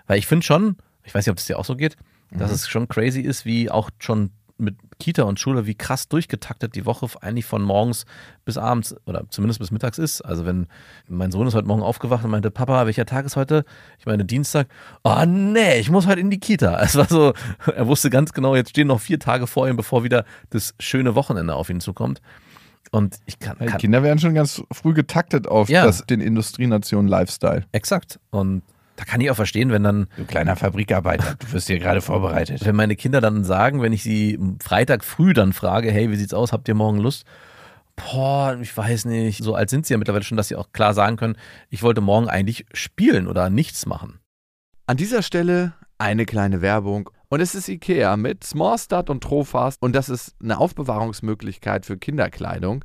Weil ich finde schon, ich weiß nicht, ob das dir auch so geht, dass es schon crazy ist, wie auch schon mit Kita und Schule, wie krass durchgetaktet die Woche eigentlich von morgens bis abends oder zumindest bis mittags ist. Also wenn mein Sohn ist heute Morgen aufgewacht und meinte, Papa, welcher Tag ist heute? Ich meine Dienstag. Oh nee, ich muss heute in die Kita. Es war so, er wusste ganz genau, jetzt stehen noch vier Tage vor ihm, bevor wieder das schöne Wochenende auf ihn zukommt. Und ich kann, Die kann Kinder werden schon ganz früh getaktet auf Ja. das, den Industrienationen-Lifestyle. exakt. Und da kann ich auch verstehen, wenn dann Du kleiner Fabrikarbeiter, du wirst hier gerade vorbereitet. wenn meine Kinder dann sagen, wenn ich sie Freitag früh dann frage, hey, wie sieht's aus, habt ihr morgen Lust? Boah, ich weiß nicht. So alt sind sie ja mittlerweile schon, dass sie auch klar sagen können, ich wollte morgen eigentlich spielen oder nichts machen. An dieser Stelle eine kleine Werbung. Und es ist IKEA mit Smallstart und Trofast. Und das ist eine Aufbewahrungsmöglichkeit für Kinderkleidung,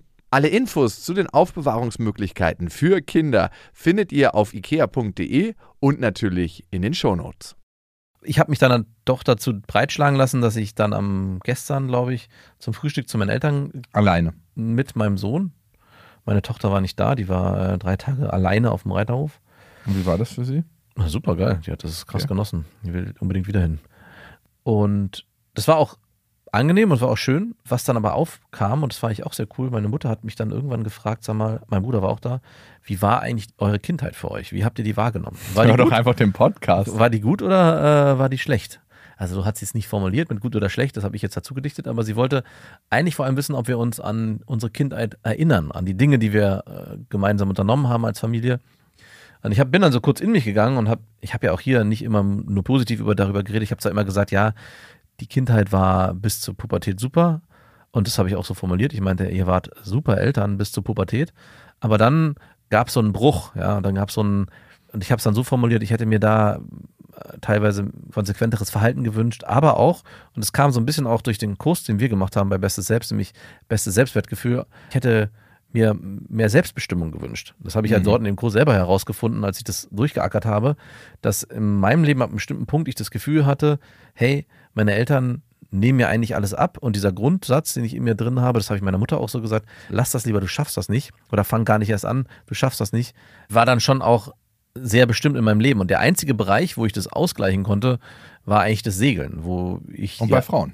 Alle Infos zu den Aufbewahrungsmöglichkeiten für Kinder findet ihr auf ikea.de und natürlich in den Shownotes. Ich habe mich dann doch dazu breitschlagen lassen, dass ich dann am gestern, glaube ich, zum Frühstück zu meinen Eltern Alleine. mit meinem Sohn. Meine Tochter war nicht da, die war äh, drei Tage alleine auf dem Reiterhof. Und wie war das für sie? Na, super geil, die hat das krass Ja. genossen. Die will unbedingt wieder hin. Und das war auch angenehm und war auch schön, was dann aber aufkam, und das fand ich auch sehr cool. Meine Mutter hat mich dann irgendwann gefragt, sag mal, mein Bruder war auch da, wie war eigentlich eure Kindheit für euch? Wie habt ihr die wahrgenommen? War Hör die doch einfach den Podcast. War die gut oder äh, war die schlecht? Also du hat sie es nicht formuliert mit gut oder schlecht, das habe ich jetzt dazu gedichtet, aber sie wollte eigentlich vor allem wissen, ob wir uns an unsere Kindheit erinnern, an die Dinge, die wir äh, gemeinsam unternommen haben als Familie. Und ich hab, bin dann so kurz in mich gegangen und habe, ich habe ja auch hier nicht immer nur positiv über, darüber geredet. Ich habe zwar immer gesagt, ja, die Kindheit war bis zur Pubertät super. Und das habe ich auch so formuliert. Ich meinte, ihr wart super Eltern bis zur Pubertät. Aber dann gab es so einen Bruch, ja, und dann gab es so einen, und ich habe es dann so formuliert, ich hätte mir da äh, teilweise konsequenteres Verhalten gewünscht, aber auch, und es kam so ein bisschen auch durch den Kurs, den wir gemacht haben bei Bestes Selbst, nämlich Bestes Selbstwertgefühl, ich hätte mir mehr Selbstbestimmung gewünscht. Das habe ich halt dort in dem Kurs selber herausgefunden, als ich das durchgeackert habe, dass in meinem Leben ab einem bestimmten Punkt ich das Gefühl hatte, hey, meine Eltern nehmen mir eigentlich alles ab und dieser Grundsatz, den ich in mir drin habe, das habe ich meiner Mutter auch so gesagt, lass das lieber, du schaffst das nicht oder fang gar nicht erst an, du schaffst das nicht, war dann schon auch sehr bestimmt in meinem Leben und der einzige Bereich, wo ich das ausgleichen konnte, war eigentlich das Segeln, wo ich Und ja, bei Frauen.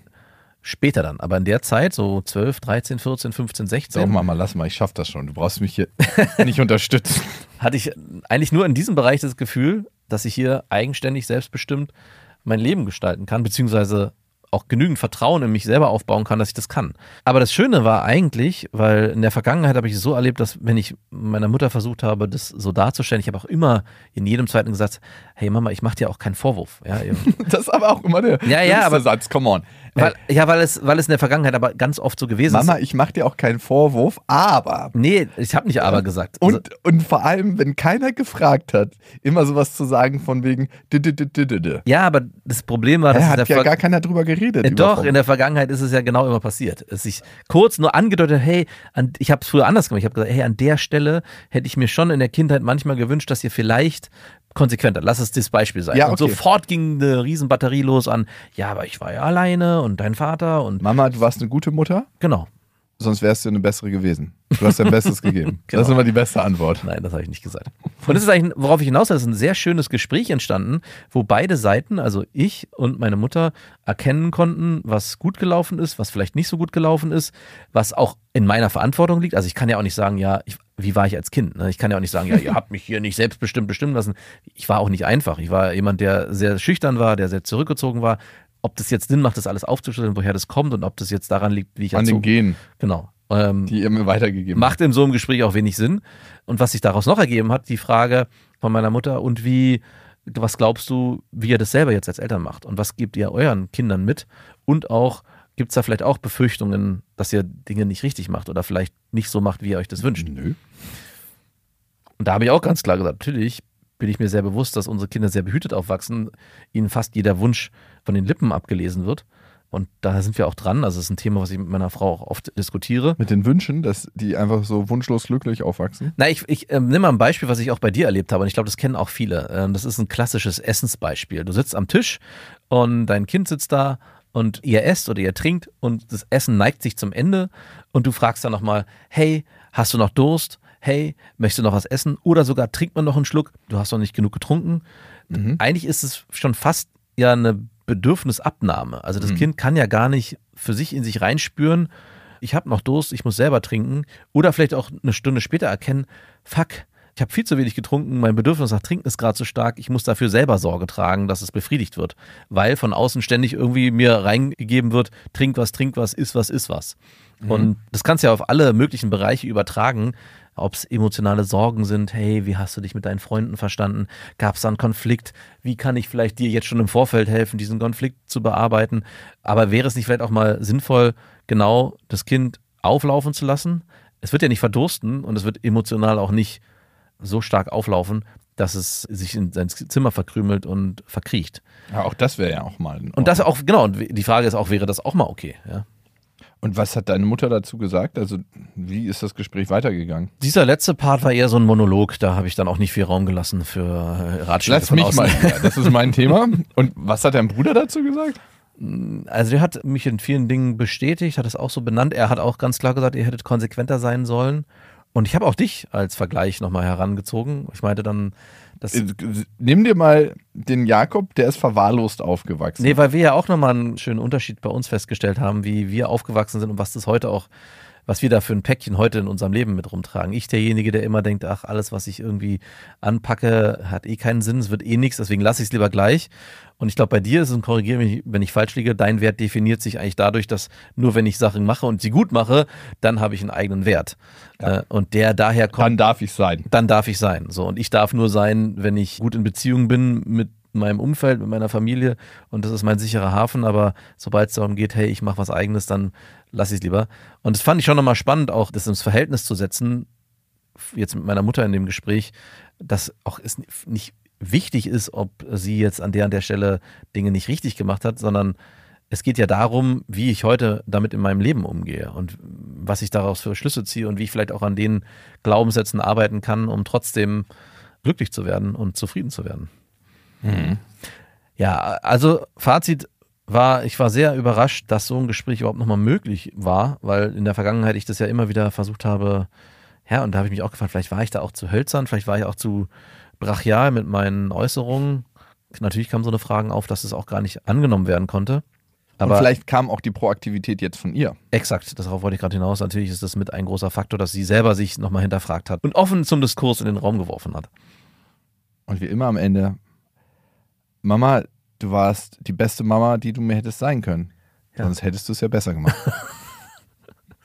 Später dann, aber in der Zeit, so 12, 13, 14, 15, Sag 16, mal, mal, lass mal, ich schaff das schon. Du brauchst mich hier nicht unterstützen. hatte ich eigentlich nur in diesem Bereich das Gefühl, dass ich hier eigenständig, selbstbestimmt mein Leben gestalten kann, beziehungsweise auch genügend Vertrauen in mich selber aufbauen kann, dass ich das kann. Aber das Schöne war eigentlich, weil in der Vergangenheit habe ich es so erlebt, dass wenn ich meiner Mutter versucht habe, das so darzustellen, ich habe auch immer in jedem zweiten gesagt, hey Mama, ich mache dir auch keinen Vorwurf. Ja, Das ist aber auch immer der Ja, ja, aber- Satz. Come on. Weil, ja, weil es, weil es in der Vergangenheit aber ganz oft so gewesen Mama, ist. ich mach dir auch keinen Vorwurf, aber. Nee, ich habe nicht aber gesagt. Also, Und, und vor allem, wenn keiner gefragt hat, immer sowas zu sagen von wegen. ja, aber das Problem war, dass Da hat ja Ver- gar keiner drüber geredet. Äh, Doch, in der Vergangenheit ist es ja genau immer passiert. Es sich kurz nur angedeutet, hey, an, ich habe es früher anders gemacht. Ich habe gesagt, hey, an der Stelle hätte ich mir schon in der Kindheit manchmal gewünscht, dass ihr vielleicht konsequenter, lass es das Beispiel sein. Ja, Und okay. sofort ging eine Riesenbatterie los an, ja, aber ich war ja alleine und dein Vater und Mama, du warst eine gute Mutter, genau. Sonst wärst du eine bessere gewesen. Du hast dein Bestes gegeben. Das ist Genau. immer die beste Antwort. Nein, das habe ich nicht gesagt. Und das ist eigentlich, worauf ich hinaus will, ist ein sehr schönes Gespräch entstanden, wo beide Seiten, also ich und meine Mutter, erkennen konnten, was gut gelaufen ist, was vielleicht nicht so gut gelaufen ist, was auch in meiner Verantwortung liegt. Also ich kann ja auch nicht sagen, ja, ich, wie war ich als Kind? Ne? Ich kann ja auch nicht sagen, ja, ihr habt mich hier nicht selbstbestimmt bestimmen lassen. Ich war auch nicht einfach. Ich war jemand, der sehr schüchtern war, der sehr zurückgezogen war. Ob das jetzt Sinn macht, das alles aufzuschlüsseln, woher das kommt und ob das jetzt daran liegt, wie ich An den erzogen Genen, Genau. Ähm, die ihr mir weitergegeben macht in so einem Gespräch auch wenig Sinn. Und was sich daraus noch ergeben hat, die Frage von meiner Mutter, und wie, was glaubst du, wie ihr das selber jetzt als Eltern macht? Und was gebt ihr euren Kindern mit? Und auch, gibt es da vielleicht auch Befürchtungen, dass ihr Dinge nicht richtig macht oder vielleicht nicht so macht, wie ihr euch das wünscht? Nö. Und da habe ich auch ganz klar gesagt, natürlich bin ich mir sehr bewusst, dass unsere Kinder sehr behütet aufwachsen, ihnen fast jeder Wunsch von den Lippen abgelesen wird. Und da sind wir auch dran. Also es ist ein Thema, was ich mit meiner Frau auch oft diskutiere. Mit den Wünschen, dass die einfach so wunschlos glücklich aufwachsen. Na, ich, ich ähm, nimm mal ein Beispiel, was ich auch bei dir erlebt habe. Und ich glaube, das kennen auch viele. Ähm, das ist ein klassisches Essensbeispiel. Du sitzt am Tisch und dein Kind sitzt da und ihr esst oder ihr trinkt und das Essen neigt sich zum Ende und du fragst dann nochmal, hey, hast du noch Durst? Hey, möchtest du noch was essen? Oder sogar trinkt man noch einen Schluck? Du hast noch nicht genug getrunken. Eigentlich ist es schon fast ja eine Bedürfnisabnahme. Also das Mhm. Kind kann ja gar nicht für sich in sich reinspüren, ich habe noch Durst, ich muss selber trinken. Oder vielleicht auch eine Stunde später erkennen, fuck, ich habe viel zu wenig getrunken, mein Bedürfnis nach Trinken ist gerade zu stark, ich muss dafür selber Sorge tragen, dass es befriedigt wird. Weil von außen ständig irgendwie mir reingegeben wird, trink was, trink was, iss was, iss was. Und das kannst du ja auf alle möglichen Bereiche übertragen. Ob es emotionale Sorgen sind, hey, wie hast du dich mit deinen Freunden verstanden? Gab es da einen Konflikt? Wie kann ich vielleicht dir jetzt schon im Vorfeld helfen, diesen Konflikt zu bearbeiten? Aber wäre es nicht vielleicht auch mal sinnvoll, genau das Kind auflaufen zu lassen? Es wird ja nicht verdursten und es wird emotional auch nicht so stark auflaufen, dass es sich in sein Zimmer verkrümelt und verkriecht. Ja, auch das wäre ja auch mal. Und das auch, genau, und die Frage ist auch, wäre das auch mal okay? Ja? Und was hat deine Mutter dazu gesagt? Also, wie ist das Gespräch weitergegangen? Dieser letzte Part war eher so ein Monolog, da habe ich dann auch nicht viel Raum gelassen für äh, Ratschläge Lass mich außen. mal. Ja, das ist mein Thema. Und was hat dein Bruder dazu gesagt? Also der hat mich in vielen Dingen bestätigt, hat es auch so benannt. Er hat auch ganz klar gesagt, ihr hättet konsequenter sein sollen. Und ich habe auch dich als Vergleich nochmal herangezogen. Ich meinte dann, das, Äh, Nimm dir mal den Jakob, der ist verwahrlost aufgewachsen. nee, weil wir ja auch nochmal einen schönen Unterschied bei uns festgestellt haben, wie wir aufgewachsen sind und was das heute auch, was wir da für ein Päckchen heute in unserem Leben mit rumtragen. Ich derjenige, der immer denkt, ach, alles, was ich irgendwie anpacke, hat eh keinen Sinn, es wird eh nichts, deswegen lasse ich es lieber gleich. Und ich glaube, bei dir ist es, und korrigiere mich, wenn ich falsch liege, dein Wert definiert sich eigentlich dadurch, dass nur wenn ich Sachen mache und sie gut mache, dann habe ich einen eigenen Wert. Äh, Und der daher kommt Dann darf ich sein. dann darf ich sein. So, und ich darf nur sein, wenn ich gut in Beziehung bin mit meinem Umfeld, mit meiner Familie und das ist mein sicherer Hafen, aber sobald es darum geht, hey, ich mache was eigenes, dann lasse ich es lieber. Und das fand ich schon nochmal spannend, auch das ins Verhältnis zu setzen, jetzt mit meiner Mutter in dem Gespräch, dass auch es nicht wichtig ist, ob sie jetzt an der an der Stelle Dinge nicht richtig gemacht hat, sondern es geht ja darum, wie ich heute damit in meinem Leben umgehe und was ich daraus für Schlüsse ziehe und wie ich vielleicht auch an den Glaubenssätzen arbeiten kann, um trotzdem glücklich zu werden und zufrieden zu werden. Ja, also Fazit war, ich war sehr überrascht, dass so ein Gespräch überhaupt nochmal möglich war, weil in der Vergangenheit ich das ja immer wieder versucht habe, ja, und da habe ich mich auch gefragt, vielleicht war ich da auch zu hölzern, vielleicht war ich auch zu brachial mit meinen Äußerungen. Natürlich kamen so eine Fragen auf, dass es auch gar nicht angenommen werden konnte. Aber Und vielleicht kam auch die Proaktivität jetzt von ihr. Exakt, darauf wollte ich gerade hinaus. Natürlich ist das mit ein großer Faktor, dass sie selber sich nochmal hinterfragt hat und offen zum Diskurs in den Raum geworfen hat. Und wie immer am Ende, Mama, du warst die beste Mama, die du mir hättest sein können. Ja. Sonst hättest du es ja besser gemacht.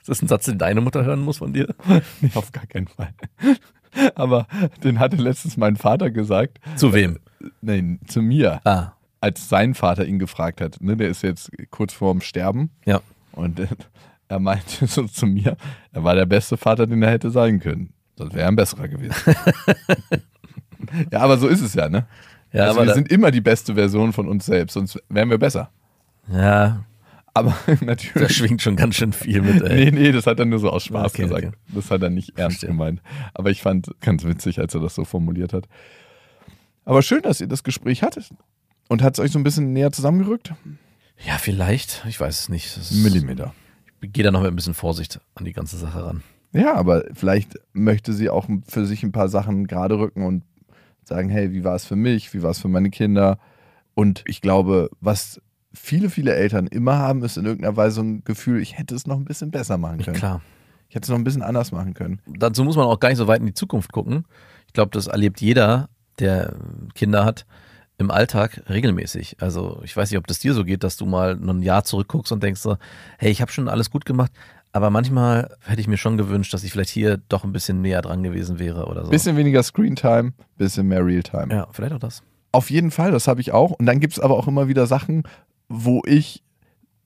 Ist das ein Satz, den deine Mutter hören muss von dir? nee, auf gar keinen Fall. Aber den hatte letztens mein Vater gesagt. Zu wem? Nein, zu mir, Ah, als sein Vater ihn gefragt hat. Ne, der ist jetzt kurz vorm Sterben. ja. Und äh, er meinte so zu mir, er war der beste Vater, den er hätte sein können. Sonst wäre er ein besserer gewesen. ja, aber so ist es ja, ne? Ja, also aber wir da, sind immer die beste Version von uns selbst, sonst wären wir besser. ja, Aber da natürlich. schwingt schon ganz schön viel mit, ey. Nee, nee, das hat er nur so aus Spaß Okay, gesagt. okay. Das hat er nicht ernst Verstehe. gemeint. Aber ich fand ganz witzig, als er das so formuliert hat. Aber schön, dass ihr das Gespräch hattet. Und hat es euch so ein bisschen näher zusammengerückt? Ja, vielleicht. Ich weiß es nicht. Das Millimeter. Ich gehe da noch mit ein bisschen Vorsicht an die ganze Sache ran. Ja, aber vielleicht möchte sie auch für sich ein paar Sachen gerade rücken und sagen, hey, wie war es für mich, wie war es für meine Kinder? Und ich glaube, was viele, viele Eltern immer haben, ist in irgendeiner Weise ein Gefühl, ich hätte es noch ein bisschen besser machen können. Klar. Ich hätte es noch ein bisschen anders machen können. Dazu muss man auch gar nicht so weit in die Zukunft gucken. Ich glaube, das erlebt jeder, der Kinder hat, im Alltag regelmäßig. Also ich weiß nicht, ob das dir so geht, dass du mal ein Jahr zurückguckst und denkst so, hey, ich habe schon alles gut gemacht, aber manchmal hätte ich mir schon gewünscht, dass ich vielleicht hier doch ein bisschen näher dran gewesen wäre oder so. Bisschen weniger Screentime, bisschen mehr Realtime. ja, vielleicht auch das. Auf jeden Fall, das habe ich auch. Und dann gibt es aber auch immer wieder Sachen, wo ich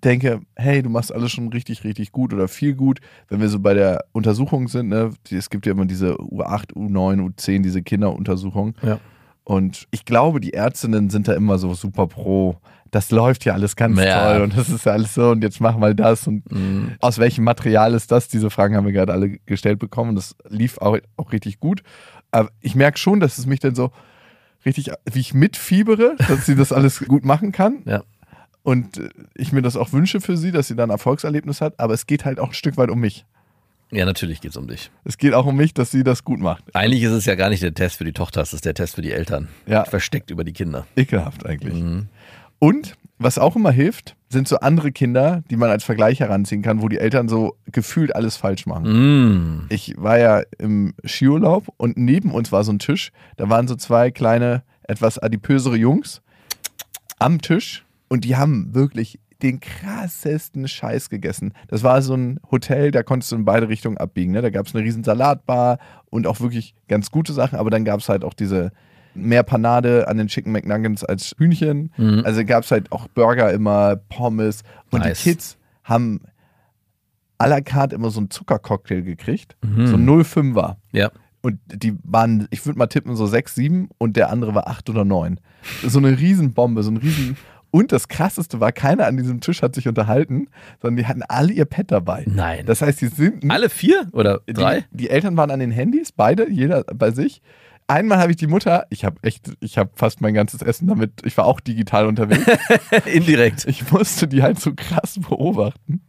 denke, hey, du machst alles schon richtig, richtig gut oder viel gut. Wenn wir so bei der Untersuchung sind, ne, es gibt ja immer diese U8, U9, U10, diese Kinderuntersuchung. Ja. Und ich glaube, die Ärztinnen sind da immer so super pro. Das läuft ja alles ganz Ja. toll und das ist ja alles so und jetzt mach mal das und Mhm. aus welchem Material ist das? Diese Fragen haben wir gerade alle gestellt bekommen. Das lief auch, auch richtig gut. Aber ich merke schon, dass es mich dann so richtig, wie ich mitfiebere, dass sie das alles gut machen kann. Ja. Und äh, ich mir das auch wünsche für sie, dass sie dann ein Erfolgserlebnis hat. Aber es geht halt auch ein Stück weit um mich. Ja, natürlich geht es um dich. Es geht auch um mich, dass sie das gut macht. Eigentlich ist es ja gar nicht der Test für die Tochter, es ist der Test für die Eltern. Ja. Versteckt über die Kinder. Ekelhaft eigentlich. Mhm. Und was auch immer hilft, sind so andere Kinder, die man als Vergleich heranziehen kann, wo die Eltern so gefühlt alles falsch machen. Mm. Ich war ja im Skiurlaub und neben uns war so ein Tisch. Da waren so zwei kleine, etwas adipösere Jungs am Tisch und die haben wirklich den krassesten Scheiß gegessen. Das war so ein Hotel, da konntest du in beide Richtungen abbiegen. Ne? Da gab es eine riesen Salatbar und auch wirklich ganz gute Sachen, aber dann gab es halt auch diese mehr Panade an den Chicken McNuggets als Hühnchen. Mhm. Also gab es halt auch Burger immer, Pommes. Und Nice. die Kids haben à la carte immer so einen Zuckercocktail gekriegt. Mhm. So ein 05er. Ja. Und die waren, ich würde mal tippen, so 6, 7 und der andere war 8 oder 9. So eine Riesenbombe, so ein Riesen. Und das krasseste war, keiner an diesem Tisch hat sich unterhalten, sondern die hatten alle ihr Pad dabei. Nein. Das heißt, die sind Alle vier oder drei? die, die Eltern waren an den Handys, beide, jeder bei sich. Einmal habe ich die Mutter, ich habe echt, ich habe fast mein ganzes Essen damit, ich war auch digital unterwegs. Indirekt. ich musste die halt so krass beobachten.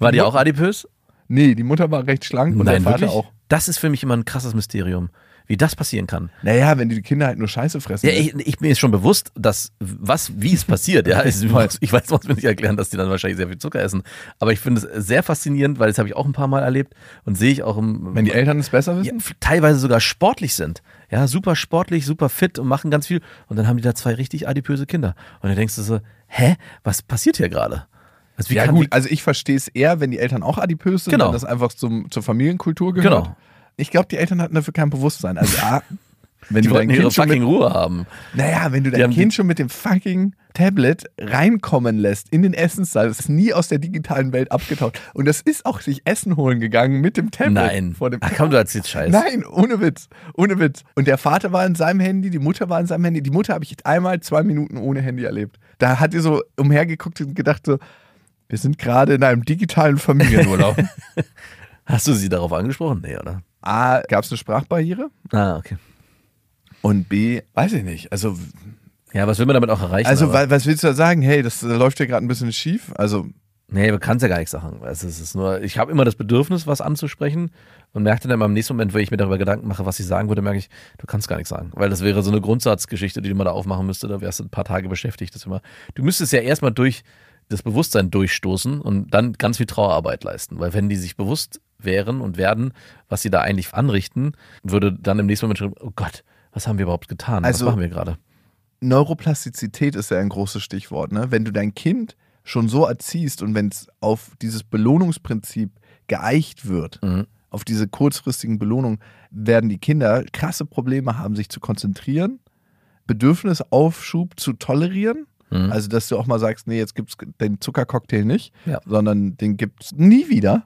War die auch adipös? Nee, die Mutter war recht schlank und der Vater auch. Das ist für mich immer ein krasses Mysterium, wie das passieren kann. Naja, wenn die Kinder halt nur Scheiße fressen. Ja, ich, ich mir ist schon bewusst, dass was, wie es passiert. Ja, ich, ich weiß, muss mir nicht erklären, dass die dann wahrscheinlich sehr viel Zucker essen. Aber ich finde es sehr faszinierend, weil das habe ich auch ein paar Mal erlebt und sehe ich auch im, wenn die Eltern es besser ja, wissen? f- teilweise sogar sportlich sind. Ja, super sportlich, super fit und machen ganz viel. Und dann haben die da zwei richtig adipöse Kinder. Und dann denkst du so, hä, was passiert hier gerade? Also ja gut, also ich verstehe es eher, wenn die Eltern auch adipös sind, Genau. weil das einfach zum, zur Familienkultur gehört. Genau. Ich glaube, die Eltern hatten dafür kein Bewusstsein. Also A, wenn die du dein wollten ihre Kind schon mit, fucking Ruhe haben. naja, wenn du dein Kind schon mit dem fucking Tablet reinkommen lässt in den Essenssaal, das ist nie aus der digitalen Welt abgetaucht. Und das ist auch sich Essen holen gegangen mit dem Tablet. Nein. Vor dem Ach komm, du erzählst Scheiß. Nein, ohne Witz. Ohne Witz. Und der Vater war in seinem Handy, die Mutter war in seinem Handy. Die Mutter habe ich einmal zwei Minuten ohne Handy erlebt. Da hat die so umhergeguckt und gedacht so, wir sind gerade in einem digitalen Familienurlaub. Hast du sie darauf angesprochen? Nee, oder? A, gab es eine Sprachbarriere? Ah, okay. Und B, weiß ich nicht. Also, Ja, was will man damit auch erreichen? also aber- wa- was willst du da sagen? Hey, das läuft ja gerade ein bisschen schief. Also, Nee, du kannst ja gar nichts sagen. Also es ist nur, ich habe immer das Bedürfnis, was anzusprechen und merkte dann im nächsten Moment, wenn ich mir darüber Gedanken mache, was ich sagen würde, merke ich, du kannst gar nichts sagen. Weil das wäre so eine Grundsatzgeschichte, die man da aufmachen müsste, da wärst du ein paar Tage beschäftigt. Das immer. Du müsstest ja erstmal durch das Bewusstsein durchstoßen und dann ganz viel Trauerarbeit leisten. Weil wenn die sich bewusst wären und werden, was sie da eigentlich anrichten, würde dann im nächsten Moment schon, oh Gott, was haben wir überhaupt getan? Also- was machen wir gerade? Neuroplastizität ist ja ein großes Stichwort. Ne? Wenn du dein Kind schon so erziehst und wenn es auf dieses Belohnungsprinzip geeicht wird, Mhm. auf diese kurzfristigen Belohnungen, werden die Kinder krasse Probleme haben, sich zu konzentrieren, Bedürfnisaufschub zu tolerieren. Mhm. Also, dass du auch mal sagst, nee, jetzt gibt es den Zuckercocktail nicht, Ja. sondern den gibt es nie wieder.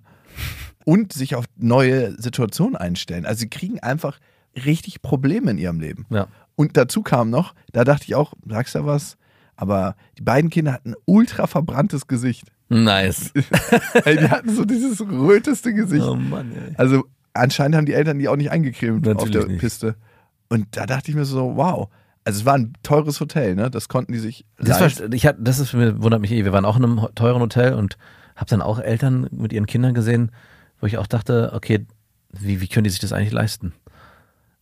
Und sich auf neue Situationen einstellen. Also, sie kriegen einfach richtig Probleme in ihrem Leben. Ja. Und dazu kam noch, da dachte ich auch, sagst du was? Aber die beiden Kinder hatten ein ultra verbranntes Gesicht. Nice. Ey, die hatten so dieses röteste Gesicht. Oh Mann, ey. Also anscheinend haben die Eltern die auch nicht eingecremt auf Natürlich der nicht. Piste. Und da dachte ich mir so, wow. Also es war ein teures Hotel, ne? Das konnten die sich Das, war, ich hab, das ist für mich, wundert mich eh. Wir waren auch in einem teuren Hotel und habe dann auch Eltern mit ihren Kindern gesehen, wo ich auch dachte, okay, wie, wie können die sich das eigentlich leisten?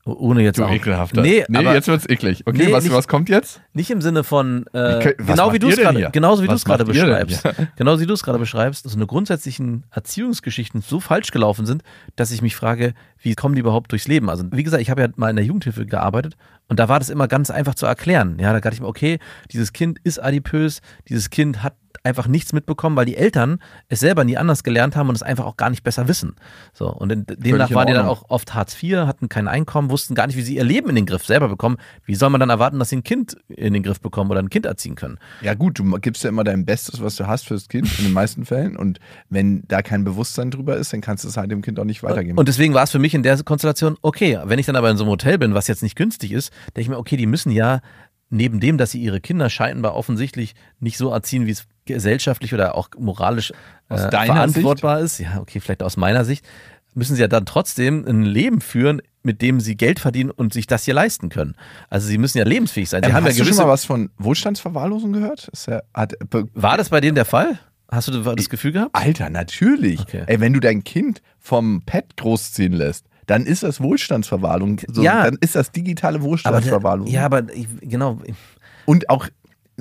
Oh- Ohne jetzt Du auch. ekelhafter. Nee, nee aber jetzt wird's eklig. Okay, Nee, was, nicht- was kommt jetzt? nicht im Sinne von äh, was genau wie du es denn gerade, genauso wie du es gerade beschreibst, genauso wie du es gerade beschreibst, so eine grundsätzlichen Erziehungsgeschichten so falsch gelaufen sind, dass ich mich frage, wie kommen die überhaupt durchs Leben? Also wie gesagt, ich habe ja mal in der Jugendhilfe gearbeitet und da war das immer ganz einfach zu erklären. Ja, da dachte ich mir, okay, dieses Kind ist adipös, dieses Kind hat einfach nichts mitbekommen, weil die Eltern es selber nie anders gelernt haben und es einfach auch gar nicht besser wissen. So und demnach waren die dann auch oft Hartz IV, hatten kein Einkommen, wussten gar nicht, wie sie ihr Leben in den Griff selber bekommen. Wie soll man dann erwarten, dass sie ein Kind in den Griff bekommen oder ein Kind erziehen können? Ja gut, du gibst ja immer dein Bestes, was du hast fürs Kind, in den meisten Fällen. Und wenn da kein Bewusstsein drüber ist, dann kannst du es halt dem Kind auch nicht weitergeben. Und deswegen war es für mich in der Konstellation, okay, wenn ich dann aber in so einem Hotel bin, was jetzt nicht günstig ist, denke ich mir, okay, die müssen ja neben dem, dass sie ihre Kinder scheinbar offensichtlich nicht so erziehen, wie es gesellschaftlich oder auch moralisch äh, verantwortbar ist, ja, okay, vielleicht aus meiner Sicht, müssen sie ja dann trotzdem ein Leben führen, mit dem sie Geld verdienen und sich das hier leisten können. Also sie müssen ja lebensfähig sein. Sie ähm, haben ja hast du schon mal was von Wohlstandsverwahrlosung gehört? Ist ja, war das bei denen der Fall? Hast du das Gefühl gehabt? Alter, natürlich. Okay. Ey, wenn du dein Kind vom Pet großziehen lässt, dann ist das Wohlstandsverwahrlosung. So, Ja. Dann ist das digitale Aber der, Wohlstandsverwahrlosung. ja, aber ich, genau, Und auch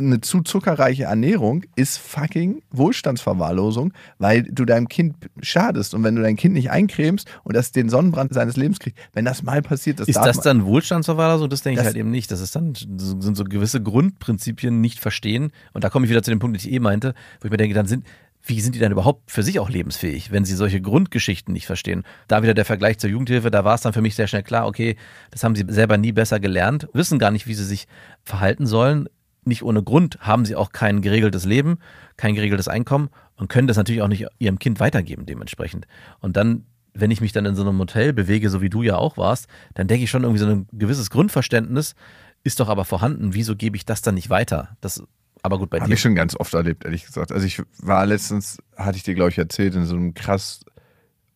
eine zu zuckerreiche Ernährung ist fucking Wohlstandsverwahrlosung, weil du deinem Kind schadest. Und wenn du dein Kind nicht eincremst und das den Sonnenbrand seines Lebens kriegt, wenn das mal passiert, das Ist das man- dann Wohlstandsverwahrlosung? Das denke ich Das- halt eben nicht. Das ist dann sind so gewisse Grundprinzipien nicht verstehen. Und da komme ich wieder zu dem Punkt, den ich eh meinte, wo ich mir denke, dann sind wie sind die dann überhaupt für sich auch lebensfähig, wenn sie solche Grundgeschichten nicht verstehen? Da wieder der Vergleich zur Jugendhilfe, da war es dann für mich sehr schnell klar, okay, das haben sie selber nie besser gelernt, wissen gar nicht, wie sie sich verhalten sollen. Nicht ohne Grund haben sie auch kein geregeltes Leben, kein geregeltes Einkommen und können das natürlich auch nicht ihrem Kind weitergeben dementsprechend. Und dann wenn ich mich dann in so einem Hotel bewege, so wie du ja auch warst, dann denke ich schon irgendwie so ein gewisses Grundverständnis ist doch aber vorhanden. Wieso gebe ich das dann nicht weiter? Das, aber gut, bei Habe dir. ich schon ganz oft erlebt, ehrlich gesagt. Also ich war letztens, hatte ich dir, glaube ich, erzählt, in so einem krass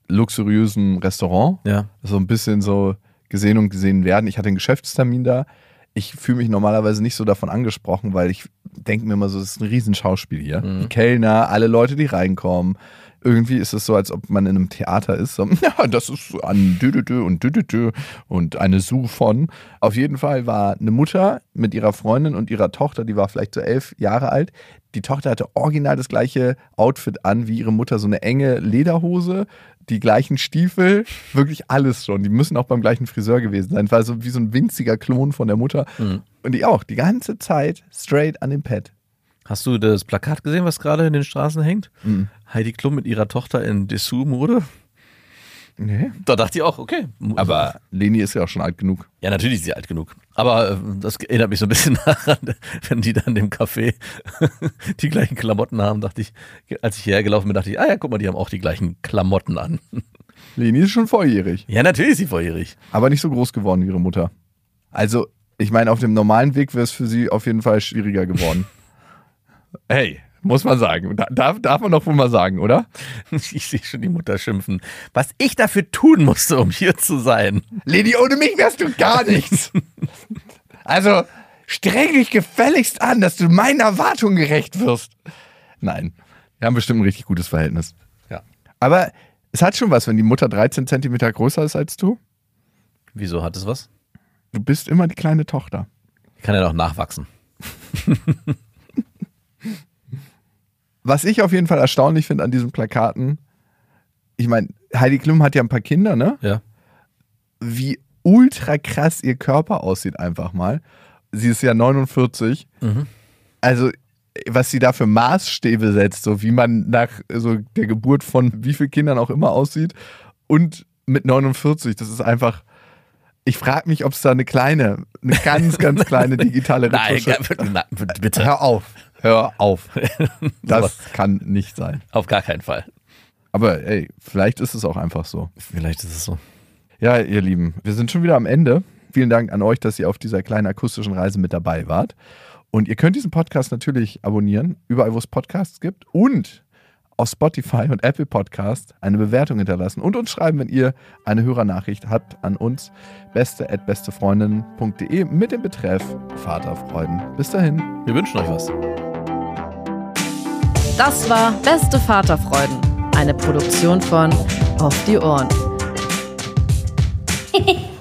luxuriösen Restaurant. Ja. So ein bisschen so gesehen und gesehen werden. Ich hatte einen Geschäftstermin da. Ich fühle mich normalerweise nicht so davon angesprochen, weil ich denke mir immer so, das ist ein Riesenschauspiel hier. Die Kellner, alle Leute, die reinkommen. Irgendwie ist es so, als ob man in einem Theater ist. So, ja, das ist an Düdüdü und Düdüdü und eine Sue von. Auf jeden Fall war eine Mutter mit ihrer Freundin und ihrer Tochter, die war vielleicht so elf Jahre alt. Die Tochter hatte original das gleiche Outfit an wie ihre Mutter, so eine enge Lederhose, die gleichen Stiefel, wirklich alles schon. Die müssen auch beim gleichen Friseur gewesen sein. War so wie so ein winziger Klon von der Mutter. Und die auch, die ganze Zeit straight an dem Pad. Hast du das Plakat gesehen, was gerade in den Straßen hängt? Mhm. Heidi Klum mit ihrer Tochter in Dessous-Mode? Nee. Da dachte ich auch, okay. Aber Leni ist ja auch schon alt genug. Ja, natürlich ist sie alt genug. Aber äh, das erinnert mich so ein bisschen daran, wenn die dann im Café die gleichen Klamotten haben, dachte ich, als ich hierher gelaufen bin, dachte ich, ah ja, guck mal, die haben auch die gleichen Klamotten an. Leni ist schon volljährig, Ja, natürlich ist sie volljährig. aber nicht so groß geworden wie ihre Mutter. Also, ich meine, auf dem normalen Weg wäre es für sie auf jeden Fall schwieriger geworden. hey, muss man sagen. Da, darf, darf man doch wohl mal sagen, oder? Ich sehe schon die Mutter schimpfen. Was ich dafür tun musste, um hier zu sein. Leni, ohne mich wärst du gar nichts. Also, streng dich gefälligst an, dass du meinen Erwartungen gerecht wirst. Nein, wir haben bestimmt ein richtig gutes Verhältnis. Ja. Aber es hat schon was, wenn die Mutter 13 Zentimeter größer ist als du. Wieso hat es was? Du bist immer die kleine Tochter. Ich kann ja noch nachwachsen. Was ich auf jeden Fall erstaunlich finde an diesen Plakaten, ich meine, Heidi Klum hat ja ein paar Kinder, ne? Ja. Wie ultra krass ihr Körper aussieht einfach mal. Sie ist ja 49. Also, was sie da für Maßstäbe setzt, so wie man nach so der Geburt von wie vielen Kindern auch immer aussieht und mit 49, das ist einfach. Ich frage mich, ob es da eine kleine, eine ganz, ganz kleine digitale Nein, Retusche nein, bitte. Hör auf, hör auf. Das kann nicht sein. Auf gar keinen Fall. Aber ey, vielleicht ist es auch einfach so. Vielleicht ist es so. Ja, ihr Lieben, wir sind schon wieder am Ende. Vielen Dank an euch, dass ihr auf dieser kleinen akustischen Reise mit dabei wart. Und ihr könnt diesen Podcast natürlich abonnieren, überall, wo es Podcasts gibt. Und auf Spotify und Apple Podcast eine Bewertung hinterlassen und uns schreiben, wenn ihr eine Hörernachricht habt an uns. Beste at bestefreundinnen.de mit dem Betreff Vaterfreuden. Bis dahin. Wir wünschen euch was. Das war Beste Vaterfreuden, eine Produktion von Auf die Ohren.